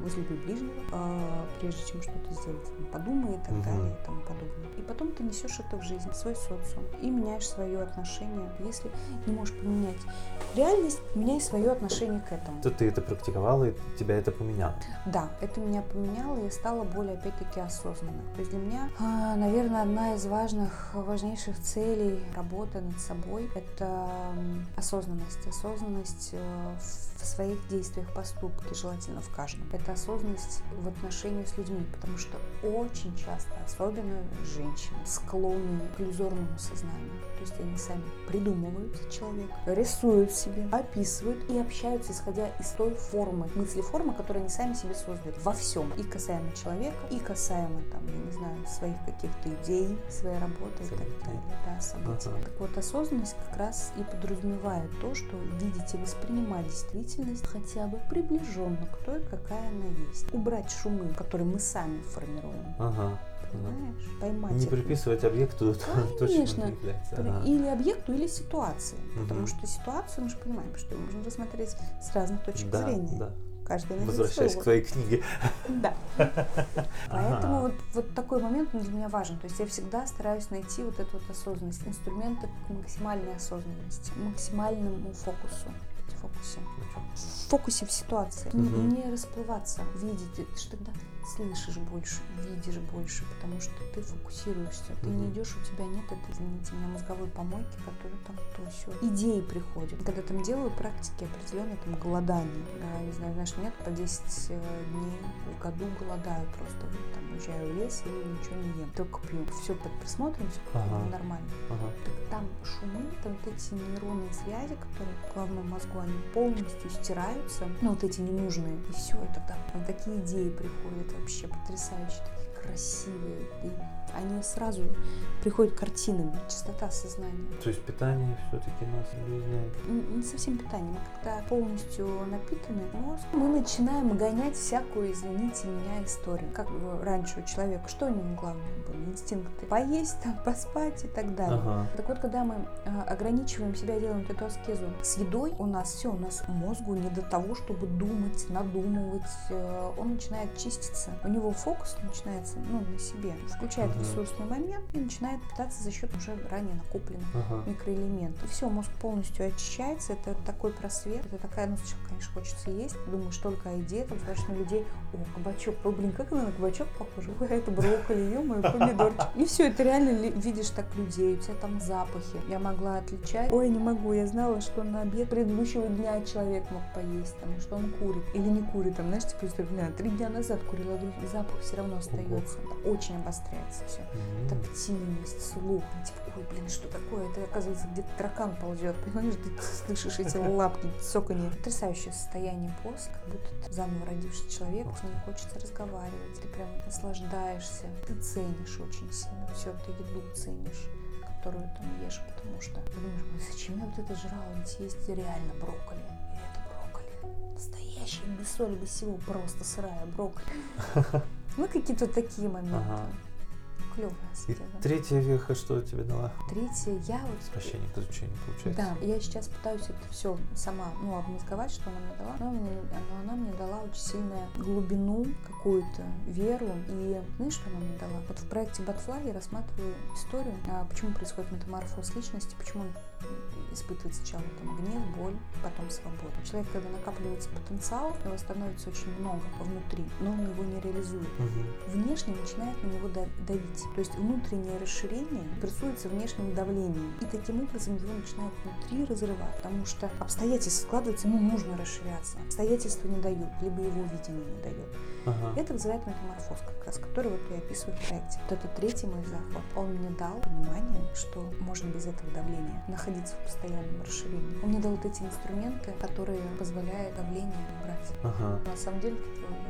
Возлюби ближнего, а, прежде чем что-то сделать, подумай и так Мгм. далее и тому подобное. И потом ты несешь это в жизнь, в свой социум, и меняешь свое отношение. Если не можешь поменять реальность, меняй свое отношение к этому. То ты это практиковала, и тебя это поменяло. Да, это меня поменяло, и я стала более, опять-таки, осознанной. То есть для меня, а, наверное, одна из важных, важнейших целей работы над собой – это осознанность. Осознанность э, в своих действиях, поступке, желательно в каждом. Это осознанность в отношении с людьми, потому что очень часто, особенно женщины, склонны к иллюзорному сознанию. То есть они сами придумывают человека, рисуют себе, описывают и общаются, исходя из той формы, мысли формы, которую они сами себе создали. Во всем. И касаемо человека, и касаемо, там, я не знаю, своих каких-то идей, своей работы и так Событий. далее. Да, событий. Ага. Так вот, осознанность как раз и подразумевает то, что видеть и воспринимать действительность хотя бы приближенно к той, какая она есть. Убрать шумы, которые мы сами формируем. Ага. Понимаешь? Поймать Не это. приписывать объекту Конечно. Ага. Или объекту, или ситуации. Потому Мгм. что ситуацию мы же понимаем, что ее можно рассмотреть с разных точек Да, зрения. да. Каждый найдет Возвращаясь к твоей книге. Да. Поэтому вот, вот такой момент для меня важен. То есть я всегда стараюсь найти вот эту вот осознанность, инструменты к максимальной осознанности, максимальному фокусу фокусе. В фокусе в ситуации. Угу. Не, не расплываться, видеть. Же тогда слышишь больше, видишь больше, потому что ты фокусируешься. Ты не идешь, у тебя нет этой, извините меня, мозговой помойки, которая там то все. Идеи приходят. Когда там делаю практики определенные там голодание. Да, не знаю, знаешь, нет, по 10 э, дней в году голодаю просто. Там уезжаю в лес и ничего не ем. Только пью. Все под присмотром, все ага. нормально. Ага. Так там шумы, там вот эти нейронные связи, которые в головном мозгу, они полностью стираются. Ну, вот эти ненужные. И все, и тогда такие идеи приходят вообще потрясающие, такие красивые. И они сразу приходят картинами, чистота сознания. То есть питание все-таки нас объединяет? Не, не совсем питание. Мы когда полностью напитаны мозг, мы начинаем гонять всякую, извините меня, историю. Как раньше у человека, что у него главное было? Инстинкты. Поесть, там, поспать и так далее. Ага. Так вот, когда мы а, ограничиваем себя, делаем эту аскезу с едой, у нас все, у нас мозгу не до того, чтобы думать, надумывать. Э, он начинает чиститься. У него фокус начинается ну, на себе. Включает ага ресурсный момент и начинает питаться за счет уже ранее накопленных ага. микроэлементов. Все, мозг полностью очищается, это такой просвет, это такая, ну, сначала, конечно, хочется есть, думаешь только о еде, там смотришь на людей, о, кабачок, о, блин, как она на кабачок похожа, ой, это брокколи, ё-моё, помидорчик. И все, ты реально видишь так людей, у тебя там запахи. Я могла отличать, ой, не могу, я знала, что на обед предыдущего дня человек мог поесть, там, что он курит или не курит, там, знаешь, типа, три дня назад курила, запах все равно остается, очень обостряется все. Mm-hmm. Тактильность, слух. Типа, ой, блин, что такое? Это, оказывается, где-то таракан ползет. Понимаешь, ты слышишь эти лапки, цоканье. Потрясающее состояние после, как будто ты заново родившийся человек, тебе не хочется разговаривать. Ты прям наслаждаешься. Ты ценишь очень сильно все, ты еду ценишь которую там ешь, потому что ты думаешь, зачем я вот это жрала, ведь есть реально брокколи. Настоящий, без соли, без всего, просто сырая брокколи. Ну, какие-то такие моменты. Ага клевая И третья веха что тебе дала? Третья, я вот... Прощение к изучению, получается. Да, я сейчас пытаюсь это все сама, ну, обмозговать, что она мне дала. Но, мне, но она мне дала очень сильную глубину, какую-то веру. И знаешь, что она мне дала? Вот в проекте Батфлай я рассматриваю историю, а почему происходит метаморфоз личности, почему он испытывает сначала там гнев, боль, потом свободу. Человек, когда накапливается потенциал, его становится очень много внутри, но он его не реализует. Угу. Внешне начинает на него давить. То есть внутреннее расширение прессуется внешним давлением. И таким образом его начинает внутри разрывать. Потому что обстоятельства складываются, ему нужно расширяться. Обстоятельства не дают, либо его видение не дает. Ага. Это вызывает метаморфоз, как раз, который вот я описываю в проекте. Вот это третий мой захват. Он мне дал понимание, что можно без этого давления находиться в постоянном расширении. Он мне дал вот эти инструменты, которые позволяют давление убрать. Ага. На самом деле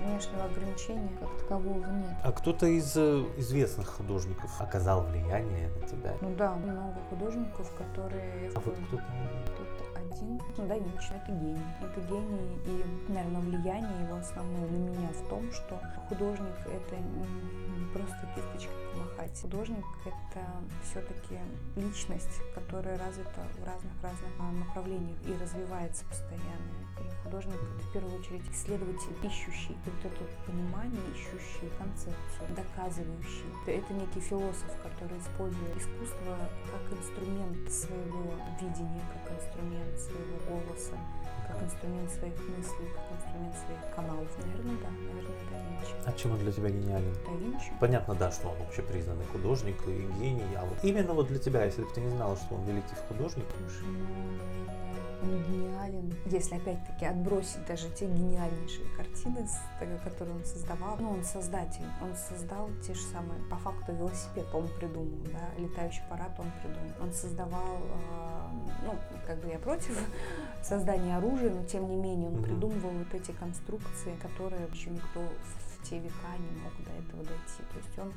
внешнего ограничения как такового нет. А кто-то из э, известных художников оказал влияние на тебя? Ну да, много художников, которые... А вот кто-то кто-то один. Ну да, Винчи, это гений. Это гений, и, наверное, влияние его основное на меня в том, что художник — это не просто кисточка помахать. Художник — это все-таки личность, которая развита в разных-разных а, направлениях и развивается постоянно художник это в первую очередь исследователь, ищущий вот это понимание, ищущий концепцию, доказывающий. Это некий философ, который использует искусство как инструмент своего видения, как инструмент своего голоса, как инструмент своих мыслей, как инструмент своих каналов. Наверное, да, наверное, да Винчи. А чем он для тебя гениален? Да Винчи. Понятно, да, что он вообще признанный художник и гений, а вот именно вот для тебя, если бы ты не знала, что он великий художник. Слушай, ну, он гениален. Если опять-таки отбросить даже те гениальнейшие картины, которые он создавал, ну, он создатель, он создал те же самые, по факту, велосипед он придумал, да, летающий аппарат он придумал. Он создавал, э, ну, как бы я против создания оружия, но тем не менее он придумывал вот эти конструкции, которые еще никто в те века не мог до этого дойти. То есть он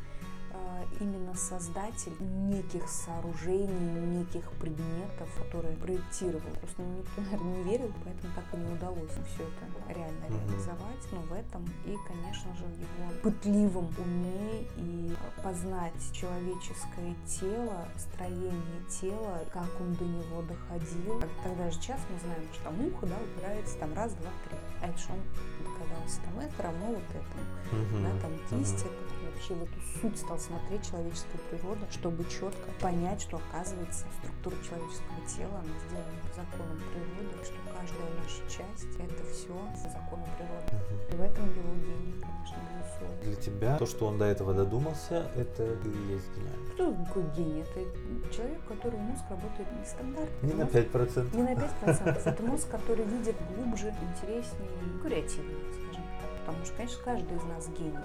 именно создатель неких сооружений, неких предметов, которые проектировал. Просто никто, наверное, не верил, поэтому так и не удалось все это реально реализовать. Но в этом и, конечно же, в его пытливом уме и познать человеческое тело, строение тела, как он до него доходил. Тогда же сейчас мы знаем, что там ухо, да, упирается там раз, два, три. А это что он догадался, там это равно вот этому. Uh-huh. Да, там кисть это вообще в эту суть стал смотреть человеческая природа, чтобы четко понять, что оказывается структура человеческого тела, она сделана по законам природы, что каждая наша часть — это все по закону природы. И в этом его гений, конечно, безусловно. Для тебя то, что он до этого додумался, это и есть гениально. Кто такой гений? Это человек, у которого мозг работает нестандартно. Не на Мозг- 5%. Не на 5%. Это мозг, который видит глубже, интереснее, креативнее, скажем так. Потому что, конечно, каждый из нас гений,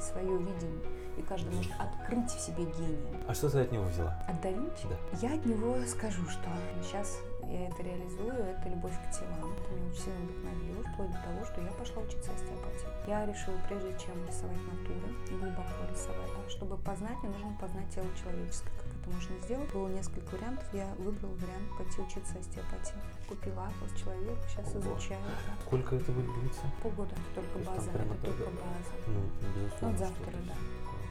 свое видение, и каждый может открыть в себе гения. А что ты от него взяла? От да Винчи Да. я от него скажу, что сейчас я это реализую, это любовь к телам. Это меня очень сильно вдохновило, вплоть до того, что я пошла учиться остеопатии. Я решила, прежде чем рисовать натуры, глубоко рисовать, да, чтобы познать, мне нужно познать тело человеческое. Как это можно сделать? Было несколько вариантов, я выбрала вариант пойти учиться остеопатии. Купила атлас человек, сейчас Ого. изучаю. да. Сколько это будет длиться? Полгода, это только То база, это только база. Ну, безусловно. вот завтра, да.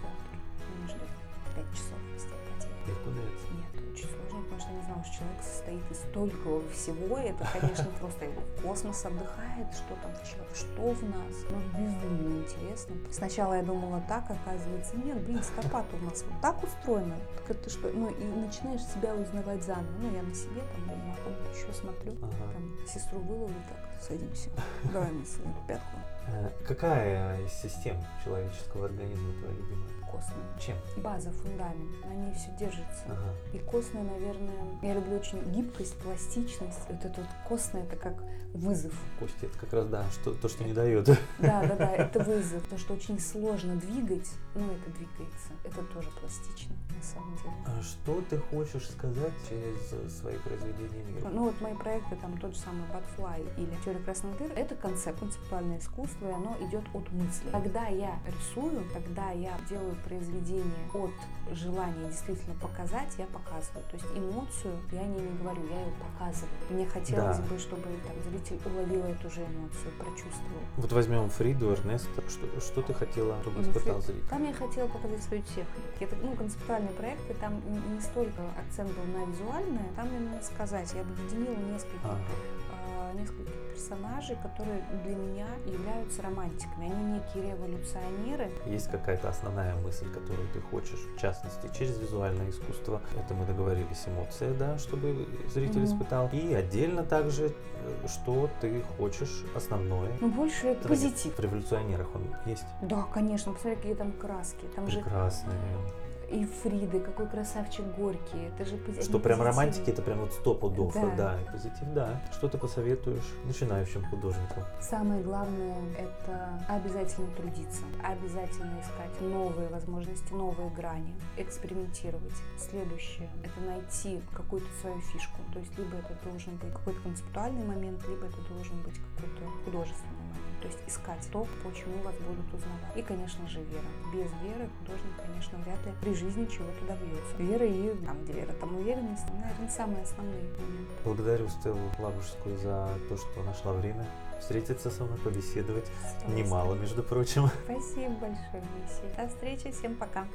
Завтра. Меня ждет 5 часов остеопатии. Легко дается. Нет, очень сложно, потому что я не знала, что человек состоит из столького всего. и Это, конечно, просто космос отдыхает, что там в человеке, что в нас. Ну, безумно интересно. Сначала я думала так, оказывается, нет, блин, стопа-то у нас вот так устроена. Так это что? Ну, и начинаешь себя узнавать заново. Ну, я на себе там, блин, на ком еще смотрю. Ага. Там сестру выловлю, так, садимся. Давай мне пятку. Э, Какая из систем человеческого организма твоя любимая? Костная. Чем? База, фундамент, на ней все держится. Ага. И костная, наверное, я люблю очень гибкость, пластичность. Вот это вот костное, это как вызов. Кости, это как раз, да, что, то, что не дает. Да, да, да, это вызов. То, что очень сложно двигать, ну, это двигается. Это тоже пластично, на самом деле. А Что ты хочешь сказать через свои произведения мира? Ну вот мои проекты, там тот же самый Butfly или Теория красных дыр, это концепт, концептуальное искусство, и оно идет от мысли. Когда я рисую, когда я делаю произведение от желания действительно показать, я показываю. То есть эмоцию я не, не говорю, я ее показываю. Мне хотелось Да. бы, чтобы там, зритель уловил эту же эмоцию, прочувствовал. Вот возьмем Фриду, Эрнеста. Что, что ты хотела, чтобы Ну, испытал зритель? Там я хотела показать свою технику. Это, ну, концептуальные проекты, там не столько акцент был на визуальное, там именно сказать. Я объединила несколько а, нескольких персонажей, которые для меня являются романтиками. Они некие революционеры. Есть какая-то основная мысль, которую ты хочешь, в частности, через визуальное искусство. Это мы договорились, эмоция, да, чтобы зритель Мгм. испытал. И отдельно также, э, что ты хочешь основное. Но больше Это позитив. В революционерах он есть. Да, конечно, посмотри, какие там краски. Там же Прекрасные. И Фриды, какой красавчик Горький. Это же пози- Что прям романтики, это прям вот сто пудов. Да. Да. и позитив, да. Что ты посоветуешь начинающим художникам? Самое главное – это обязательно трудиться, обязательно искать новые возможности, новые грани, экспериментировать. Следующее – это найти какую-то свою фишку. То есть либо это должен быть какой-то концептуальный момент, либо это должен быть какой-то художественный. То есть искать то, почему вас будут узнавать. И, конечно же, вера. Без веры художник, конечно, вряд ли при жизни чего-то добьется. Вера и там, где вера, там уверенность, наверное, самые основные моменты. Благодарю Стеллу Лагушскую за то, что нашла время встретиться со мной, побеседовать. Немало, между прочим. Спасибо большое, Моисей. До встречи, всем пока.